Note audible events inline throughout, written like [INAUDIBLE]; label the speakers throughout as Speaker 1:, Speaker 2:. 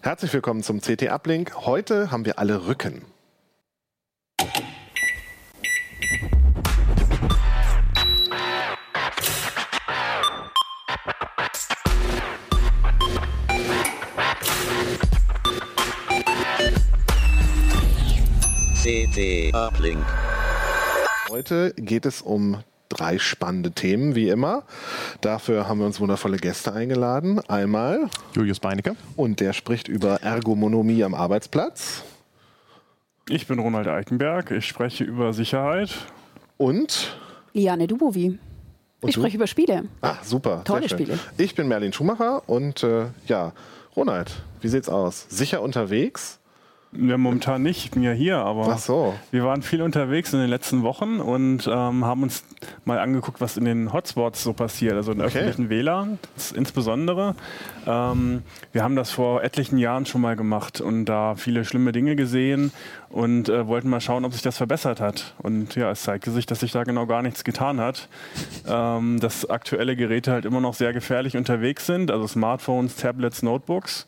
Speaker 1: Herzlich willkommen zum CT Uplink. Heute haben wir alle Rücken.
Speaker 2: CT Uplink.
Speaker 1: Heute geht es um drei spannende Themen, wie immer. Dafür haben wir uns wundervolle Gäste eingeladen. Einmal
Speaker 3: Julius Beinecke.
Speaker 1: und der spricht über Ergonomie am Arbeitsplatz.
Speaker 4: Ich bin Ronald Eichenberg, ich spreche über Sicherheit.
Speaker 1: Und
Speaker 5: Liane Dubovi.
Speaker 1: Und
Speaker 5: Ich
Speaker 1: du?
Speaker 5: spreche über Spiele.
Speaker 1: Ah, super.
Speaker 5: Tolle
Speaker 1: sehr schön.
Speaker 5: Spiele.
Speaker 1: Ich bin Merlin Schumacher und äh, ja, Ronald, wie sieht's aus? Sicher unterwegs?
Speaker 4: Ja, momentan nicht, ich bin ja hier, aber
Speaker 1: Ach so.
Speaker 4: wir waren viel unterwegs in den letzten Wochen und ähm, haben uns mal angeguckt, was in den Hotspots so passiert, also in
Speaker 1: Okay.
Speaker 4: öffentlichen WLAN insbesondere. Ähm, wir haben das vor etlichen Jahren schon mal gemacht und da viele schlimme Dinge gesehen und äh, wollten mal schauen, ob sich das verbessert hat. Und ja, es zeigte sich, dass sich da genau gar nichts getan hat. Ähm, dass aktuelle Geräte halt immer noch sehr gefährlich unterwegs sind, also Smartphones, Tablets, Notebooks.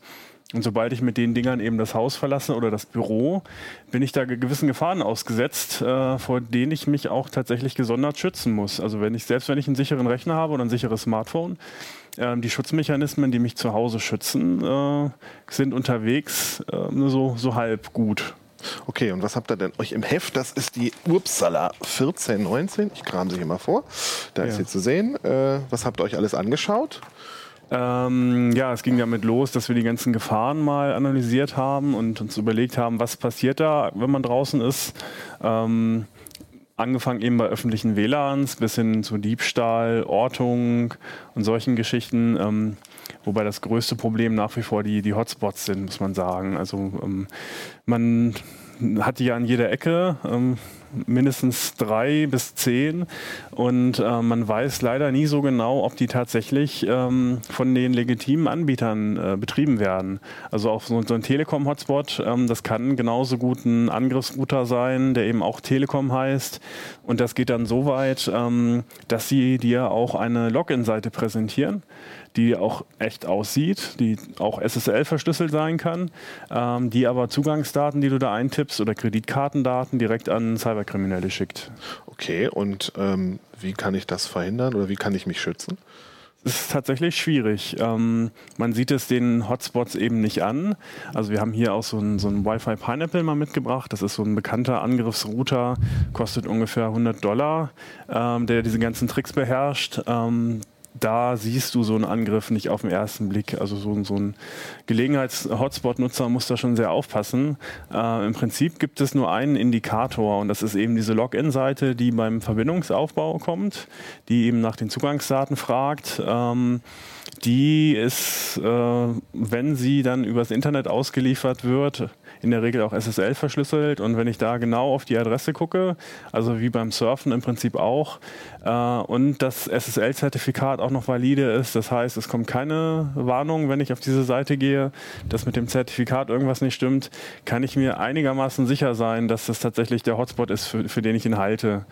Speaker 4: Und sobald ich mit den Dingern eben das Haus verlasse oder das Büro, bin ich da ge- gewissen Gefahren ausgesetzt, äh, vor denen ich mich auch tatsächlich gesondert schützen muss. Also wenn ich, selbst wenn ich einen sicheren Rechner habe oder ein sicheres Smartphone, ähm, die Schutzmechanismen, die mich zu Hause schützen, äh, sind unterwegs äh, nur so, so halb gut.
Speaker 1: Okay, und was habt ihr denn euch im Heft? Das ist die Uppsala 1419. Ich kram sie hier mal vor. Da ist
Speaker 4: Ja.
Speaker 1: sie zu sehen. Äh, was habt ihr euch alles angeschaut?
Speaker 4: Ähm, ja, es ging damit los, dass wir die ganzen Gefahren mal analysiert haben und uns überlegt haben, was passiert da, wenn man draußen ist. Ähm, angefangen eben bei öffentlichen WLANs bis hin zu Diebstahl, Ortung und solchen Geschichten. Ähm, wobei das größte Problem nach wie vor die, die Hotspots sind, muss man sagen. Also ähm, man hat die ja an jeder Ecke. Mindestens drei bis zehn. Und äh, man weiß leider nie so genau, ob die tatsächlich ähm, von den legitimen Anbietern äh, betrieben werden. Also auch so, so ein Telekom-Hotspot, ähm, das kann genauso gut ein Angriffsrouter sein, der eben auch Telekom heißt. Und das geht dann so weit, ähm, dass sie dir auch eine Login-Seite präsentieren die auch echt aussieht, die auch SSL verschlüsselt sein kann, ähm, die aber Zugangsdaten, die du da eintippst oder Kreditkartendaten direkt an Cyberkriminelle schickt.
Speaker 1: Okay, und ähm, wie kann ich das verhindern oder wie kann ich mich schützen?
Speaker 4: Es ist tatsächlich schwierig. Ähm, man sieht es den Hotspots eben nicht an. Also wir haben hier auch so ein, so ein Wi-Fi Pineapple mal mitgebracht. Das ist so ein bekannter Angriffsrouter, kostet ungefähr 100 Dollar, ähm, der diese ganzen Tricks beherrscht. Ähm, da siehst du so einen Angriff nicht auf den ersten Blick. Also so, ein- so ein Gelegenheits-Hotspot-Nutzer muss da schon sehr aufpassen. Äh, Im Prinzip gibt es nur einen Indikator und das ist eben diese Login-Seite, die beim Verbindungsaufbau kommt, die eben nach den Zugangsdaten fragt. Ähm, die ist, äh, wenn sie dann übers Internet ausgeliefert wird, in der Regel auch SSL verschlüsselt. Und wenn ich da genau auf die Adresse gucke, also wie beim Surfen im Prinzip auch, äh, und das SSL-Zertifikat auch noch valide ist, das heißt, es kommt keine Warnung, wenn ich auf diese Seite gehe, dass mit dem Zertifikat irgendwas nicht stimmt, kann ich mir einigermaßen sicher sein, dass das tatsächlich der Hotspot ist, für, für den ich ihn halte.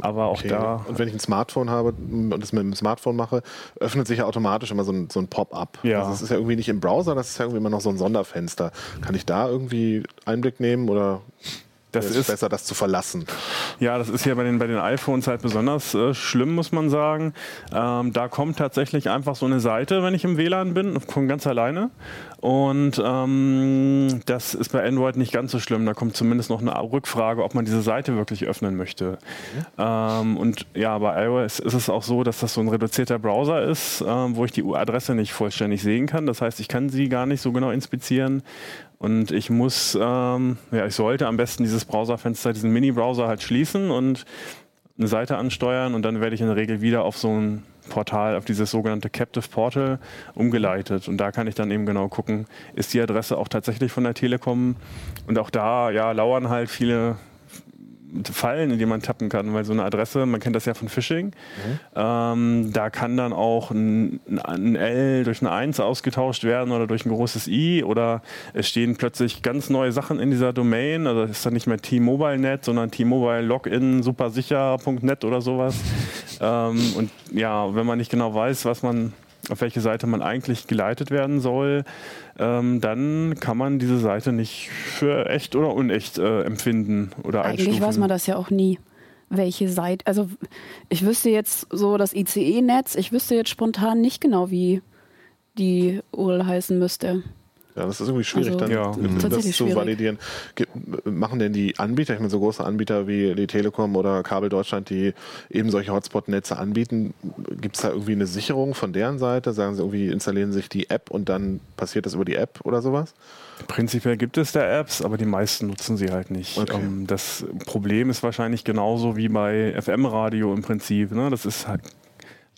Speaker 4: Aber auch
Speaker 1: Okay.
Speaker 4: da.
Speaker 1: Und wenn ich ein Smartphone habe und das mit dem Smartphone mache, öffnet sich ja automatisch immer so ein, so ein Pop-up.
Speaker 4: Ja.
Speaker 1: Also es ist ja irgendwie nicht im Browser, das ist ja irgendwie immer noch so ein Sonderfenster. Kann ich da irgendwie Einblick nehmen oder
Speaker 4: Das
Speaker 1: ist,
Speaker 4: ist-
Speaker 1: besser, das zu verlassen?
Speaker 4: Ja, das ist ja bei den, bei den iPhones halt besonders äh, schlimm, muss man sagen. Ähm, da kommt tatsächlich einfach so eine Seite, wenn ich im WLAN bin, von ganz alleine. Und ähm, das ist bei Android nicht ganz so schlimm. Da kommt zumindest noch eine Rückfrage, ob man diese Seite wirklich öffnen möchte. Ähm, und ja, bei iOS ist es auch so, dass das so ein reduzierter Browser ist, ähm, wo ich die Adresse nicht vollständig sehen kann. Das heißt, ich kann sie gar nicht so genau inspizieren. Und ich muss, ähm, ja, ich sollte am besten dieses Browserfenster, diesen Mini-Browser halt schließen und eine Seite ansteuern und dann werde ich in der Regel wieder auf so ein Portal, auf dieses sogenannte Captive Portal umgeleitet. Und da kann ich dann eben genau gucken, ist die Adresse auch tatsächlich von der Telekom? Und auch da, ja, lauern halt viele Fallen, in die man tappen kann, weil so eine Adresse, man kennt das ja von Phishing, ähm, da kann dann auch ein, ein L durch eine 1 ausgetauscht werden oder durch ein großes I oder es stehen plötzlich ganz neue Sachen in dieser Domain, also es ist dann nicht mehr T-Mobile-Net, sondern T-Mobile Login supersicher.net oder sowas. [LAUGHS] ähm, und ja, wenn man nicht genau weiß, was man auf welche Seite man eigentlich geleitet werden soll, ähm, dann kann man diese Seite nicht für echt oder unecht äh, empfinden oder
Speaker 2: Eigentlich
Speaker 4: einstufen.
Speaker 2: weiß man das ja auch nie, welche Seite. Also ich wüsste jetzt so das ICE-Netz, ich wüsste jetzt spontan nicht genau, wie die URL heißen müsste.
Speaker 1: Ja, das ist irgendwie schwierig,
Speaker 2: Also,
Speaker 1: dann
Speaker 4: Ja.
Speaker 1: äh, das zu
Speaker 2: schwierig.
Speaker 1: validieren. Ge- Machen denn die Anbieter, ich meine, so große Anbieter wie die Telekom oder Kabel Deutschland, die eben solche Hotspot-Netze anbieten, gibt es da irgendwie eine Sicherung von deren Seite? Sagen sie irgendwie, installieren sich die App und dann passiert das über die App oder sowas?
Speaker 4: Prinzipiell gibt es da Apps, aber die meisten nutzen sie halt nicht.
Speaker 1: Okay.
Speaker 4: Ähm, das Problem ist wahrscheinlich genauso wie bei FM-Radio im Prinzip. Ne? Das ist halt,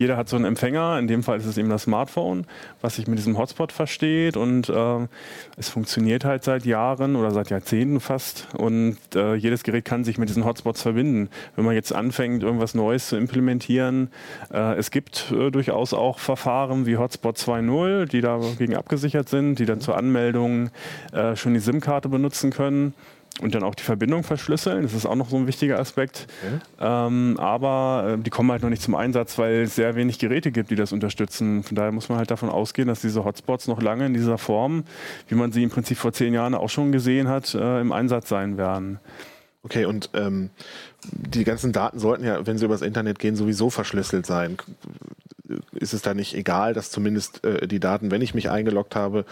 Speaker 4: jeder hat so einen Empfänger, in dem Fall ist es eben das Smartphone, was sich mit diesem Hotspot versteht und äh, es funktioniert halt seit Jahren oder seit Jahrzehnten fast und äh, jedes Gerät kann sich mit diesen Hotspots verbinden. Wenn man jetzt anfängt, irgendwas Neues zu implementieren, äh, es gibt äh, durchaus auch Verfahren wie Hotspot 2.0, die dagegen abgesichert sind, die dann zur Anmeldung äh, schon die SIM-Karte benutzen können und dann auch die Verbindung verschlüsseln. Das ist auch noch so ein wichtiger Aspekt. Ähm, aber äh, die kommen halt noch nicht zum Einsatz, weil es sehr wenig Geräte gibt, die das unterstützen. Von daher muss man halt davon ausgehen, dass diese Hotspots noch lange in dieser Form, wie man sie im Prinzip vor zehn Jahren auch schon gesehen hat, äh, im Einsatz sein werden.
Speaker 1: Okay, und ähm, die ganzen Daten sollten ja, wenn sie übers Internet gehen, sowieso verschlüsselt sein. Ist es da nicht egal, dass zumindest äh, die Daten, wenn ich mich eingeloggt habe,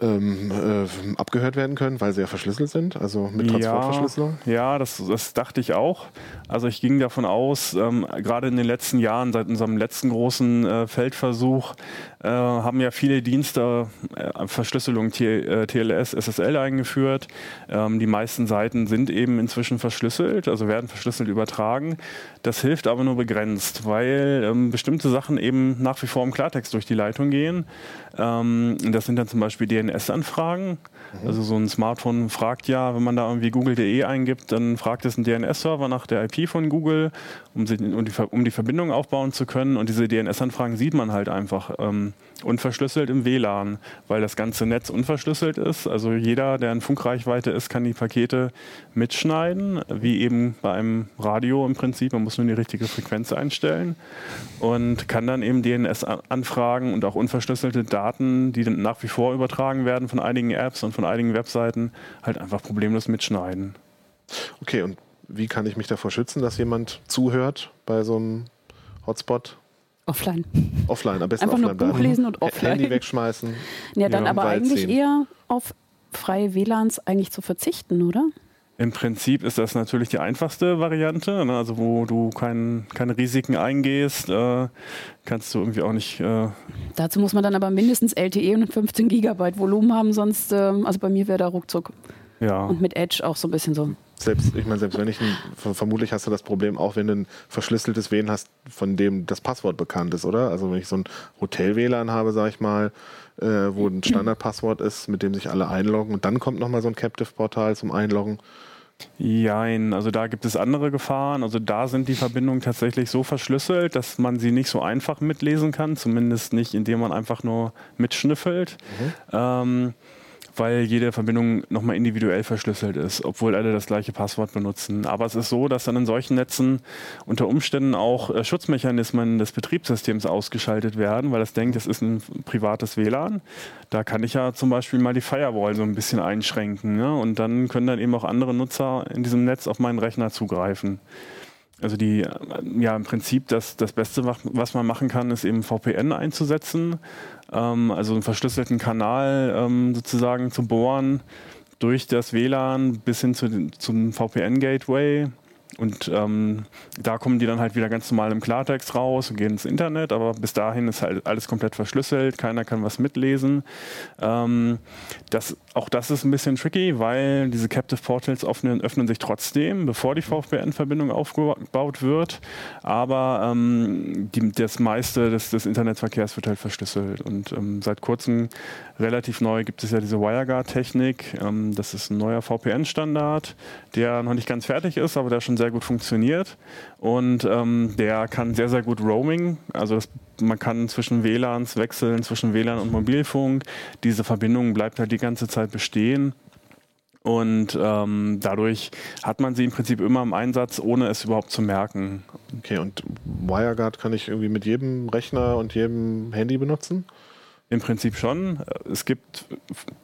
Speaker 1: ähm, äh, abgehört werden können, weil sie ja verschlüsselt sind, also mit Transportverschlüsselung?
Speaker 4: Ja, ja das, das dachte ich auch. Also ich ging davon aus, ähm, gerade in den letzten Jahren, seit unserem letzten großen äh, Feldversuch, äh, haben ja viele Dienste äh, Verschlüsselung T äh, TLS, SSL eingeführt. Ähm, die meisten Seiten sind eben inzwischen verschlüsselt, also werden verschlüsselt übertragen. Das hilft aber nur begrenzt, weil ähm, bestimmte Sachen eben nach wie vor im Klartext durch die Leitung gehen. Ähm, das sind dann zum Beispiel DNS-Anfragen. Also so ein Smartphone fragt ja, wenn man da irgendwie google.de eingibt, dann fragt es einen DNS-Server nach der IP von Google, um, sie, um, die, um die Verbindung aufbauen zu können. Und diese DNS-Anfragen sieht man halt einfach ähm, unverschlüsselt im WLAN, weil das ganze Netz unverschlüsselt ist. Also jeder, der in Funkreichweite ist, kann die Pakete mitschneiden, wie eben bei einem Radio im Prinzip. Man muss nur die richtige Frequenz einstellen und kann dann eben DNS-Anfragen und auch unverschlüsselte Daten, die dann nach wie vor übertragen werden von einigen Apps und von einigen Webseiten, halt einfach problemlos mitschneiden.
Speaker 1: Okay, und wie kann ich mich davor schützen, dass jemand zuhört bei so einem Hotspot?
Speaker 2: Offline.
Speaker 1: Offline, am besten
Speaker 2: Einfach nur
Speaker 1: offline bleiben.
Speaker 2: Buch lesen und offline.
Speaker 1: Handy [LAUGHS] wegschmeißen.
Speaker 2: Ja, dann
Speaker 4: Ja,
Speaker 2: aber eigentlich
Speaker 1: ziehen.
Speaker 2: eher auf freie WLANs eigentlich zu verzichten, oder?
Speaker 4: Im Prinzip ist das natürlich die einfachste Variante, ne? also wo du kein, keine Risiken eingehst, äh, kannst du irgendwie auch nicht. Äh,
Speaker 2: Dazu muss man dann aber mindestens LTE und 15 Gigabyte Volumen haben, sonst, ähm, also bei mir wäre da ruckzuck.
Speaker 4: ja.
Speaker 2: Und mit Edge auch so ein bisschen so.
Speaker 1: Selbst, ich meine, selbst wenn ich ein, ver- vermutlich hast du das Problem auch, wenn du ein verschlüsseltes WLAN hast, von dem das Passwort bekannt ist, oder? Also wenn ich so ein Hotel-WLAN habe, sag ich mal, äh, wo ein Standardpasswort ist, mit dem sich alle einloggen und dann kommt nochmal so ein Captive-Portal zum Einloggen.
Speaker 4: Jein, also da gibt es andere Gefahren. Also da sind die Verbindungen tatsächlich so verschlüsselt, dass man sie nicht so einfach mitlesen kann, zumindest nicht, indem man einfach nur mitschnüffelt. Ähm, weil jede Verbindung nochmal individuell verschlüsselt ist, obwohl alle das gleiche Passwort benutzen. Aber es ist so, dass dann in solchen Netzen unter Umständen auch äh, Schutzmechanismen des Betriebssystems ausgeschaltet werden, weil es denkt, es ist ein privates WLAN. Da kann ich ja zum Beispiel mal die Firewall so ein bisschen einschränken. Ne? Und dann können dann eben auch andere Nutzer in diesem Netz auf meinen Rechner zugreifen. Also die, äh, ja, im Prinzip das, das Beste, was- man machen kann, ist eben VPN einzusetzen. Ähm, also einen verschlüsselten Kanal ähm, sozusagen zu bohren durch das WLAN bis hin zu zum VPN-Gateway. Und ähm, da kommen die dann halt wieder ganz normal im Klartext raus und gehen ins Internet, aber bis dahin ist halt alles komplett verschlüsselt, keiner kann was mitlesen. Ähm, das, auch das ist ein bisschen tricky, weil diese Captive Portals öffnen, öffnen sich trotzdem, bevor die VPN-Verbindung aufgebaut wird. Aber ähm, die, das meiste des, des Internetverkehrs wird halt verschlüsselt. Und ähm, seit kurzem relativ neu gibt es ja diese WireGuard-Technik. Ähm, das ist ein neuer VPN-Standard, der noch nicht ganz fertig ist, aber der schon sehr gut funktioniert. Und ähm, der kann sehr, sehr gut Roaming. Also das, man kann zwischen WLANs wechseln, zwischen WLAN und Mobilfunk. Diese Verbindung bleibt halt die ganze Zeit bestehen. Und ähm, dadurch hat man sie im Prinzip immer im Einsatz, ohne es überhaupt zu merken.
Speaker 1: Okay, und WireGuard kann ich irgendwie mit jedem Rechner und jedem Handy benutzen?
Speaker 4: Im Prinzip schon. Es gibt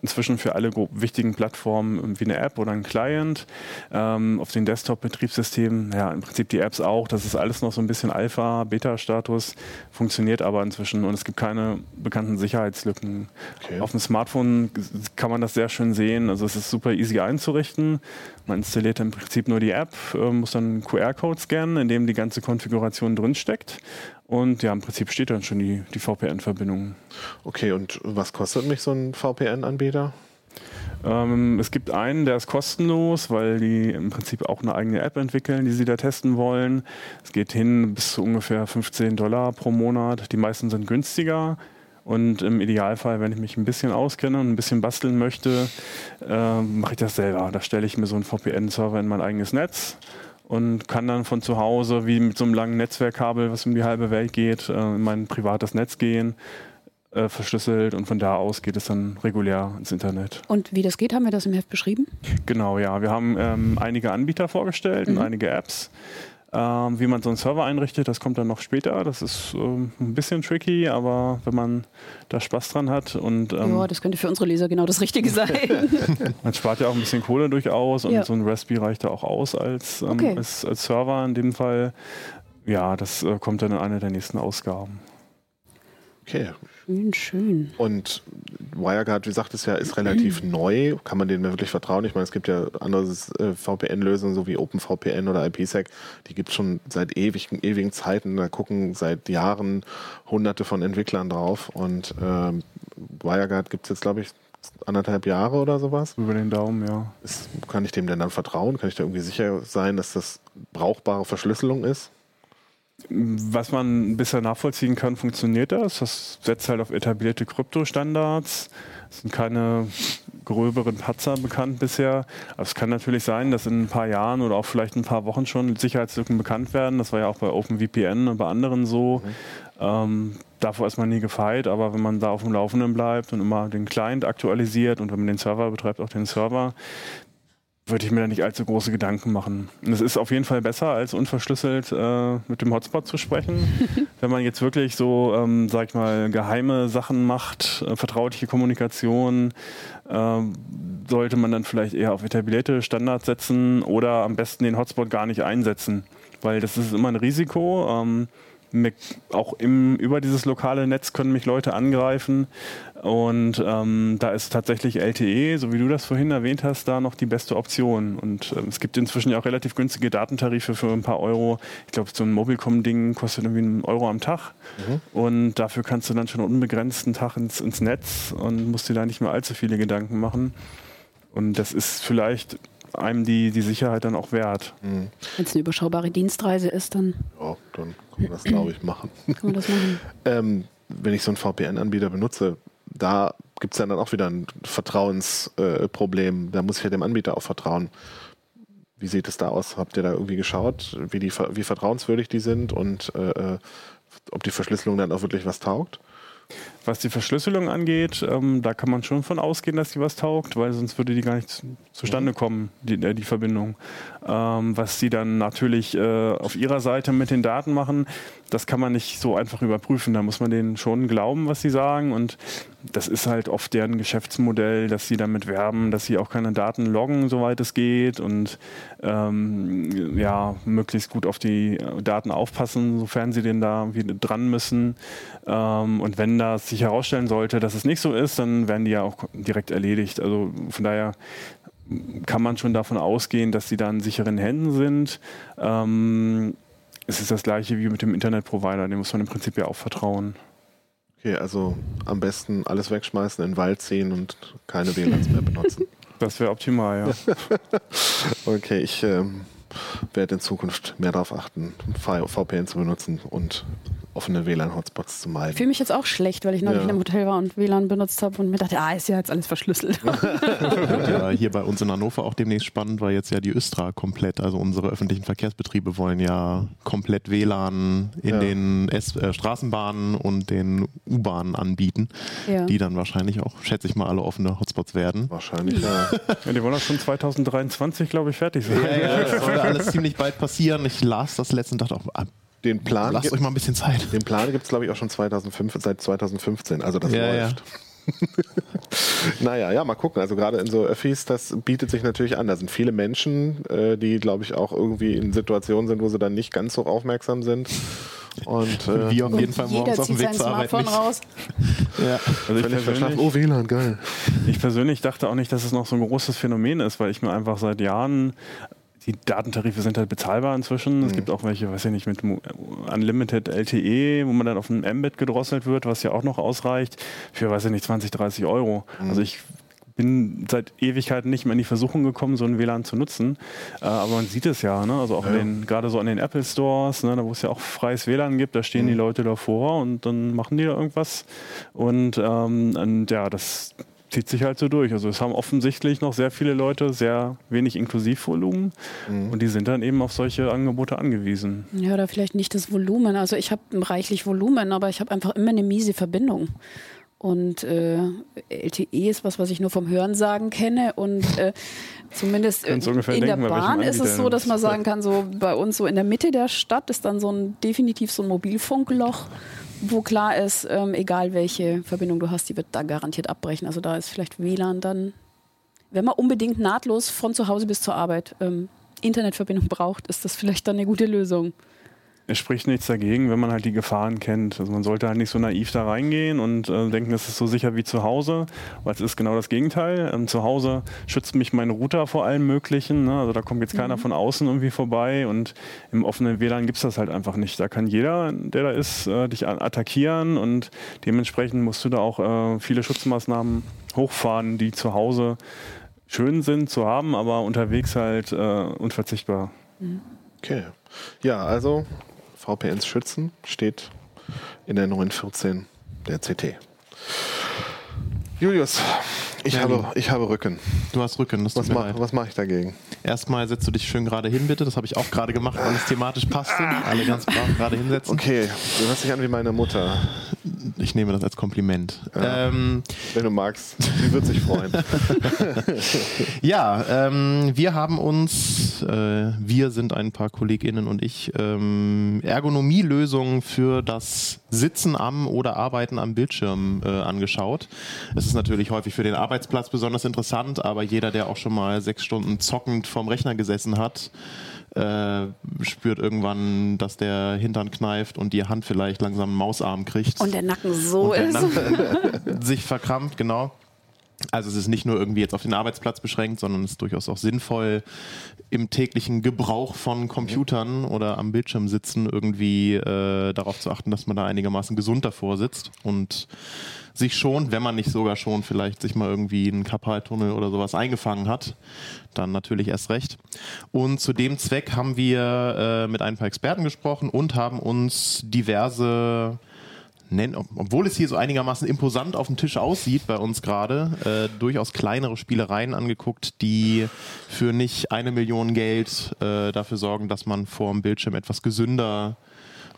Speaker 4: inzwischen für alle wichtigen Plattformen wie eine App oder ein Client. Ähm, auf den Desktop-Betriebssystemen, ja, im Prinzip die Apps auch. Das ist alles noch so ein bisschen Alpha, Beta-Status, funktioniert aber inzwischen und es gibt keine bekannten Sicherheitslücken. Okay. Auf dem Smartphone kann man das sehr schön sehen. Also es ist super easy einzurichten. Man installiert im Prinzip nur die App, äh, muss dann einen QR-Code scannen, in dem die ganze Konfiguration drinsteckt. Und ja, im Prinzip steht dann schon die, die VPN-Verbindung.
Speaker 1: Okay, und was kostet mich so ein VPN-Anbieter?
Speaker 4: Ähm, es gibt einen, der ist kostenlos, weil die im Prinzip auch eine eigene App entwickeln, die sie da testen wollen. Es geht hin bis zu ungefähr 15 Dollar pro Monat. Die meisten sind günstiger. Und im Idealfall, wenn ich mich ein bisschen auskenne und ein bisschen basteln möchte, äh, mache ich das selber. Da stelle ich mir so einen VPN-Server in mein eigenes Netz und kann dann von zu Hause, wie mit so einem langen Netzwerkkabel, was um die halbe Welt geht, äh, in mein privates Netz gehen, äh, verschlüsselt und von da aus geht es dann regulär ins Internet.
Speaker 2: Und wie das geht, haben wir das im Heft beschrieben?
Speaker 4: Genau, ja. Wir haben ähm, einige Anbieter vorgestellt mhm. und einige Apps. Ähm, wie man so einen Server einrichtet, das kommt dann noch später. Das ist ähm, ein bisschen tricky, aber wenn man da Spaß dran hat und
Speaker 2: ähm, ja, das könnte für unsere Leser genau das Richtige [LAUGHS] sein.
Speaker 4: man spart ja auch ein bisschen Kohle durchaus und ja. so ein Raspberry reicht da auch aus als, ähm, okay. als, als, Server in dem Fall. Ja, das äh, kommt dann in einer der nächsten Ausgaben.
Speaker 1: Okay.
Speaker 2: Schön, schön.
Speaker 1: Und WireGuard, wie sagt es ja, ist relativ mhm. neu. Kann man denen wirklich vertrauen? Ich meine, es gibt ja andere äh, VPN-Lösungen, so wie OpenVPN oder IPsec. Die gibt es schon seit ewigen, ewigen Zeiten. Da gucken seit Jahren hunderte von Entwicklern drauf. Und ähm, WireGuard gibt es jetzt, glaube ich, anderthalb Jahre oder sowas.
Speaker 4: Über den Daumen, ja.
Speaker 1: Ist, kann ich dem denn dann vertrauen? Kann ich da irgendwie sicher sein, dass das brauchbare Verschlüsselung ist?
Speaker 4: Was man bisher nachvollziehen kann, funktioniert das. Das setzt halt auf etablierte Kryptostandards. Es sind keine gröberen Patzer bekannt bisher. Aber es kann natürlich sein, dass in ein paar Jahren oder auch vielleicht ein paar Wochen schon Sicherheitslücken bekannt werden. Das war ja auch bei OpenVPN und bei anderen so. Mhm. Ähm, davor ist man nie gefeit, aber wenn man da auf dem Laufenden bleibt und immer den Client aktualisiert und wenn man den Server betreibt, auch den Server, würde ich mir da nicht allzu große Gedanken machen. Und es ist auf jeden Fall besser, als unverschlüsselt äh, mit dem Hotspot zu sprechen. [LAUGHS] Wenn man jetzt wirklich so, ähm, sag ich mal, geheime Sachen macht, äh, vertrauliche Kommunikation, äh, sollte man dann vielleicht eher auf etablierte Standards setzen oder am besten den Hotspot gar nicht einsetzen. Weil das ist immer ein Risiko. Ähm, auch im, über dieses lokale Netz können mich Leute angreifen. Und ähm, da ist tatsächlich LTE, so wie du das vorhin erwähnt hast, da noch die beste Option. Und ähm, es gibt inzwischen ja auch relativ günstige Datentarife für ein paar Euro. Ich glaube, so ein Mobilcom-Ding kostet irgendwie einen Euro am Tag. Mhm. Und dafür kannst du dann schon unbegrenzten Tag ins, ins Netz und musst dir da nicht mehr allzu viele Gedanken machen. Und das ist vielleicht einem die, die Sicherheit dann auch wert.
Speaker 2: Mhm. Wenn es eine überschaubare Dienstreise ist, dann.
Speaker 1: Ja, dann kann man das, glaube ich, machen. Kann man das machen? [LAUGHS] ähm, wenn ich so einen VPN-Anbieter benutze, da gibt es dann auch wieder ein Vertrauensproblem. Äh, da muss ich ja dem Anbieter auch vertrauen. Wie sieht es da aus? Habt ihr da irgendwie geschaut, wie, die, wie vertrauenswürdig die sind und äh, äh ob die Verschlüsselung dann auch wirklich was taugt?
Speaker 4: Was die Verschlüsselung angeht, ähm, da kann man schon von ausgehen, dass die was taugt, weil sonst würde die gar nicht zustande mhm. kommen, die, äh, die Verbindung. Ähm, was sie dann natürlich äh, auf ihrer Seite mit den Daten machen, das kann man nicht so einfach überprüfen. Da muss man denen schon glauben, was sie sagen. Und das ist halt oft deren Geschäftsmodell, dass sie damit werben, dass sie auch keine Daten loggen, soweit es geht. Und ähm, ja, möglichst gut auf die Daten aufpassen, sofern sie denn da wieder dran müssen. Ähm, und wenn das sich herausstellen sollte, dass es nicht so ist, dann werden die ja auch direkt erledigt. Also von daher kann man schon davon ausgehen, dass sie da in sicheren Händen sind. Ähm, es ist das gleiche wie mit dem Internetprovider, dem muss man im Prinzip ja auch vertrauen.
Speaker 1: Okay, also am besten alles wegschmeißen, in den Wald ziehen und keine WLANs mehr benutzen. [LAUGHS]
Speaker 4: Das wäre optimal, ja. [LAUGHS]
Speaker 1: okay, ich ähm, werde in Zukunft mehr darauf achten, VPN zu benutzen und offene WLAN-Hotspots zu meiden.
Speaker 2: Ich fühle mich jetzt auch schlecht, weil ich neulich
Speaker 1: Ja.
Speaker 2: in einem Hotel war und WLAN benutzt habe und mir dachte, ah, ist ja jetzt alles verschlüsselt. [LAUGHS]
Speaker 3: Wird ja hier bei uns in Hannover auch demnächst spannend, weil jetzt ja die Östra komplett, also unsere öffentlichen Verkehrsbetriebe wollen ja komplett WLAN in
Speaker 1: Ja.
Speaker 3: den S äh, Straßenbahnen und den U-Bahnen anbieten,
Speaker 2: ja.
Speaker 3: die dann wahrscheinlich auch, schätze ich mal, alle offene Hotspots werden.
Speaker 1: Wahrscheinlich, ja.
Speaker 4: Ja, die wollen auch schon 2023, glaube ich, fertig sein.
Speaker 3: Ja, ja, das [LAUGHS] soll alles ziemlich bald passieren. Ich las das letzte und dachte auch,
Speaker 1: Den Plan,
Speaker 3: lasst
Speaker 1: gibt-
Speaker 3: euch mal ein bisschen Zeit.
Speaker 1: den Plan gibt es, glaube ich, auch schon 2005, seit 2015. Also das
Speaker 3: Ja,
Speaker 1: läuft. [LAUGHS] naja, ja, mal gucken. Also gerade in so Öffis, das bietet sich natürlich an. Da sind viele Menschen, äh, die, glaube ich, auch irgendwie in Situationen sind, wo sie dann nicht ganz so aufmerksam sind. Und äh,
Speaker 3: Wir auf jeden Fall morgens auf dem Weg zur Arbeit
Speaker 2: Smartphone
Speaker 3: nicht.
Speaker 2: raus.
Speaker 3: Ja.
Speaker 4: Also ich persönlich.
Speaker 1: Oh, WLAN, geil.
Speaker 4: ich persönlich dachte auch nicht, dass es noch so ein großes Phänomen ist, weil ich mir einfach seit Jahren die Datentarife sind halt bezahlbar inzwischen. Es gibt auch welche, weiß ich nicht, mit Unlimited LTE, wo man dann auf ein Mbit gedrosselt wird, was ja auch noch ausreicht, für, weiß ich nicht, 20, 30 Euro. Also ich bin seit Ewigkeiten nicht mehr in die Versuchung gekommen, so ein WLAN zu nutzen. Äh, aber man sieht es ja, ne? also auch
Speaker 1: Ja.
Speaker 4: den, gerade so an den Apple Stores, ne? da wo es ja auch freies WLAN gibt, da stehen die Leute davor und dann machen die da irgendwas. Und, ähm, und ja, das zieht sich halt so durch. Also es haben offensichtlich noch sehr viele Leute sehr wenig Inklusivvolumen und die sind dann eben auf solche Angebote angewiesen.
Speaker 2: Ja, oder vielleicht nicht das Volumen. Also ich habe reichlich Volumen, aber ich habe einfach immer eine miese Verbindung. Und äh, LTE ist was, was ich nur vom Hörensagen kenne. Und äh, [LAUGHS] zumindest äh, in
Speaker 4: denken,
Speaker 2: der Bahn ist es so, dass man sagen kann, so bei uns so in der Mitte der Stadt ist dann so ein definitiv so ein Mobilfunkloch, wo klar ist, ähm, egal welche Verbindung du hast, die wird da garantiert abbrechen. Also da ist vielleicht WLAN dann, wenn man unbedingt nahtlos von zu Hause bis zur Arbeit ähm, Internetverbindung [LAUGHS] braucht, ist das vielleicht dann eine gute Lösung.
Speaker 4: Es spricht nichts dagegen, wenn man halt die Gefahren kennt. Also man sollte halt nicht so naiv da reingehen und äh, denken, es ist so sicher wie zu Hause, weil es ist genau das Gegenteil. Ähm, zu Hause schützt mich mein Router vor allem Möglichen. Ne? Also da kommt jetzt keiner von außen irgendwie vorbei und im offenen WLAN gibt es das halt einfach nicht. Da kann jeder, der da ist, äh, dich attackieren und dementsprechend musst du da auch äh, viele Schutzmaßnahmen hochfahren, die zu Hause schön sind zu haben, aber unterwegs halt äh, unverzichtbar.
Speaker 1: Okay. Ja, also VPNs schützen steht in der 914 der CT. Julius, ich,
Speaker 3: Ja,
Speaker 1: habe, ich habe Rücken.
Speaker 3: Du hast Rücken, das
Speaker 1: Was mache mach ich dagegen?
Speaker 3: Erstmal setzt du dich schön gerade hin, bitte. Das habe ich auch gerade gemacht, weil es thematisch passte. Alle ganz brav gerade hinsetzen.
Speaker 1: Okay, du hörst dich an wie meine Mutter.
Speaker 3: Ich nehme das als Kompliment. Ähm,
Speaker 1: Wenn du magst, sie wird sich freuen. [LAUGHS]
Speaker 3: ja, ähm, wir haben uns, äh, wir sind ein paar KollegInnen und ich, ähm, Ergonomielösungen für das Sitzen am oder Arbeiten am Bildschirm äh, angeschaut. Es ist natürlich häufig für den Arbeitsplatz besonders interessant, aber jeder, der auch schon mal sechs Stunden zockend vorm Rechner gesessen hat, äh, spürt irgendwann, dass der Hintern kneift und die Hand vielleicht langsam einen Mausarm kriegt.
Speaker 2: Und der Nacken so
Speaker 3: Und der
Speaker 2: ist.
Speaker 3: Nacken [LAUGHS] sich verkrampft, genau. Also es ist nicht nur irgendwie jetzt auf den Arbeitsplatz beschränkt, sondern es ist durchaus auch sinnvoll, im täglichen Gebrauch von Computern oder am Bildschirm sitzen irgendwie äh, darauf zu achten, dass man da einigermaßen gesund davor sitzt und sich schon, wenn man nicht sogar schon vielleicht sich mal irgendwie einen Karpaltunnel oder sowas eingefangen hat, dann natürlich erst recht. Und zu dem Zweck haben wir äh, mit ein paar Experten gesprochen und haben uns diverse nennen, ob- obwohl es hier so einigermaßen imposant auf dem Tisch aussieht bei uns gerade, äh, durchaus kleinere Spielereien angeguckt, die für nicht eine Million Geld äh, dafür sorgen, dass man vor dem Bildschirm etwas gesünder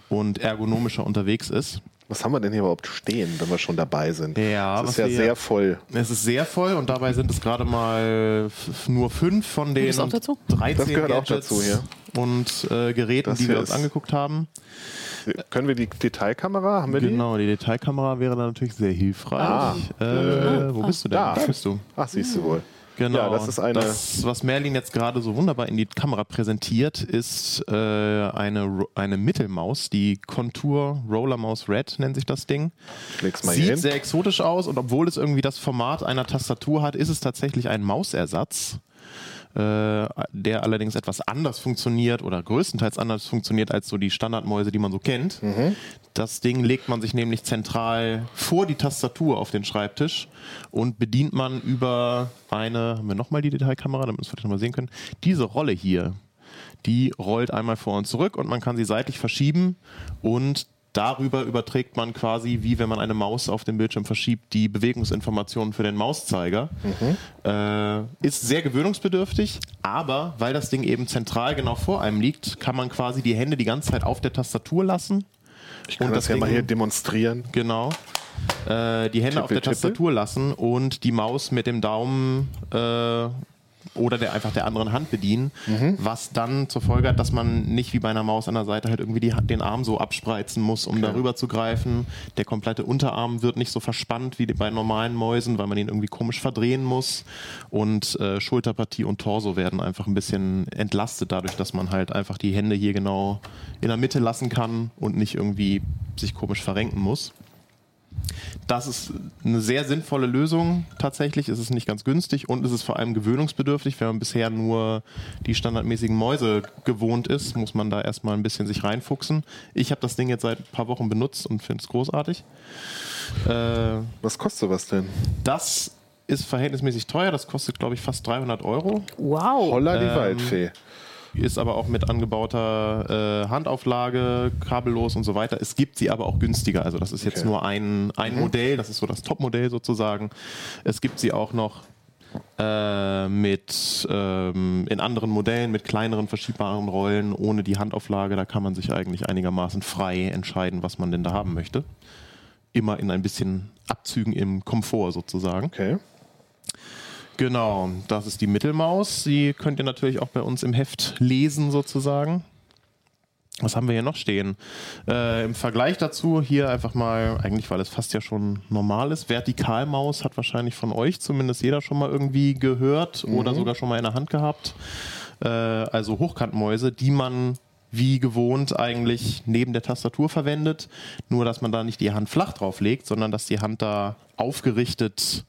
Speaker 3: und ergonomischer unterwegs ist.
Speaker 1: Was haben wir denn hier überhaupt stehen, wenn wir schon dabei sind?
Speaker 3: Ja,
Speaker 1: das
Speaker 3: was
Speaker 1: ist ja sehr voll.
Speaker 3: Es ist sehr voll und dabei sind es gerade mal nur fünf von den
Speaker 2: das auch dazu?
Speaker 3: 13
Speaker 1: Das gehört auch
Speaker 3: Gadgets
Speaker 1: dazu, ja.
Speaker 3: und äh, Geräten,
Speaker 1: Das
Speaker 3: die wir uns angeguckt haben.
Speaker 1: Können wir die Detailkamera? Haben wir
Speaker 3: Genau, die Detailkamera wäre da natürlich sehr hilfreich.
Speaker 1: Ah.
Speaker 3: äh, wo bist du denn?
Speaker 1: Da.
Speaker 3: Da bist du.
Speaker 1: die? Ach, siehst du wohl.
Speaker 3: Genau.
Speaker 1: Ja, das ist eine-
Speaker 3: Das, was Merlin jetzt gerade so wunderbar in die Kamera präsentiert, ist äh, eine, eine Mittelmaus, die Contour Roller Mouse Red nennt sich das Ding.
Speaker 1: Leg's mal
Speaker 3: Sieht
Speaker 1: hin.
Speaker 3: sehr exotisch aus und obwohl es irgendwie das Format einer Tastatur hat, ist es tatsächlich ein Mausersatz. Äh, der allerdings etwas anders funktioniert oder größtenteils anders funktioniert als so die Standardmäuse, die man so kennt. Das Ding legt man sich nämlich zentral vor die Tastatur auf den Schreibtisch und bedient man über eine, haben wir nochmal die Detailkamera, damit wir es vielleicht nochmal sehen können, diese Rolle hier. Die rollt einmal vor und zurück und man kann sie seitlich verschieben und darüber überträgt man quasi, wie wenn man eine Maus auf dem Bildschirm verschiebt, die Bewegungsinformationen für den Mauszeiger. Äh, ist sehr gewöhnungsbedürftig, aber weil das Ding eben zentral genau vor einem liegt, kann man quasi die Hände die ganze Zeit auf der Tastatur lassen.
Speaker 1: Ich kann
Speaker 3: Und
Speaker 1: das,
Speaker 3: das
Speaker 1: ja mal hier demonstrieren.
Speaker 3: Genau. Äh, die Hände auf der
Speaker 1: tippel.
Speaker 3: Tastatur lassen und die Maus mit dem Daumen äh, oder der, einfach der anderen Hand bedienen,
Speaker 1: Mhm.
Speaker 3: was dann zur Folge hat, dass man nicht wie bei einer Maus an der Seite halt irgendwie die, den Arm so abspreizen muss, um darüber zu greifen. Der komplette Unterarm wird nicht so verspannt wie bei normalen Mäusen, weil man ihn irgendwie komisch verdrehen muss. Und äh, Schulterpartie und Torso werden einfach ein bisschen entlastet dadurch, dass man halt einfach die Hände hier genau in der Mitte lassen kann und nicht irgendwie sich komisch verrenken muss. Das ist eine sehr sinnvolle Lösung tatsächlich. Es ist nicht ganz günstig und es ist vor allem gewöhnungsbedürftig. Wenn man bisher nur die standardmäßigen Mäuse gewohnt ist, muss man da erstmal ein bisschen sich reinfuchsen. Ich habe das Ding jetzt seit ein paar Wochen benutzt und finde es großartig. Äh,
Speaker 1: Was kostet was denn?
Speaker 3: das ist verhältnismäßig teuer. Das kostet, glaube ich, fast 300 Euro.
Speaker 2: Wow.
Speaker 1: Holla die
Speaker 3: Ähm,
Speaker 1: Waldfee.
Speaker 3: Ist aber auch mit angebauter äh, Handauflage, kabellos und so weiter. Es gibt sie aber auch günstiger. Also das ist jetzt
Speaker 1: Okay.
Speaker 3: nur ein, ein Modell, das ist so das Top-Modell sozusagen. Es gibt sie auch noch äh, mit ähm, in anderen Modellen, mit kleineren verschiebbaren Rollen, ohne die Handauflage. Da kann man sich eigentlich einigermaßen frei entscheiden, was man denn da haben möchte. Immer in ein bisschen Abzügen im Komfort sozusagen.
Speaker 1: Okay.
Speaker 3: Genau, das ist die Mittelmaus. Die könnt ihr natürlich auch bei uns im Heft lesen sozusagen. Was haben wir hier noch stehen? Äh, Im Vergleich dazu hier einfach mal, eigentlich weil es fast ja schon normal ist, Vertikalmaus hat wahrscheinlich von euch zumindest jeder schon mal irgendwie gehört oder sogar schon mal in der Hand gehabt. Äh, also Hochkantmäuse, die man wie gewohnt eigentlich neben der Tastatur verwendet, nur dass man da nicht die Hand flach drauf legt, sondern dass die Hand da aufgerichtet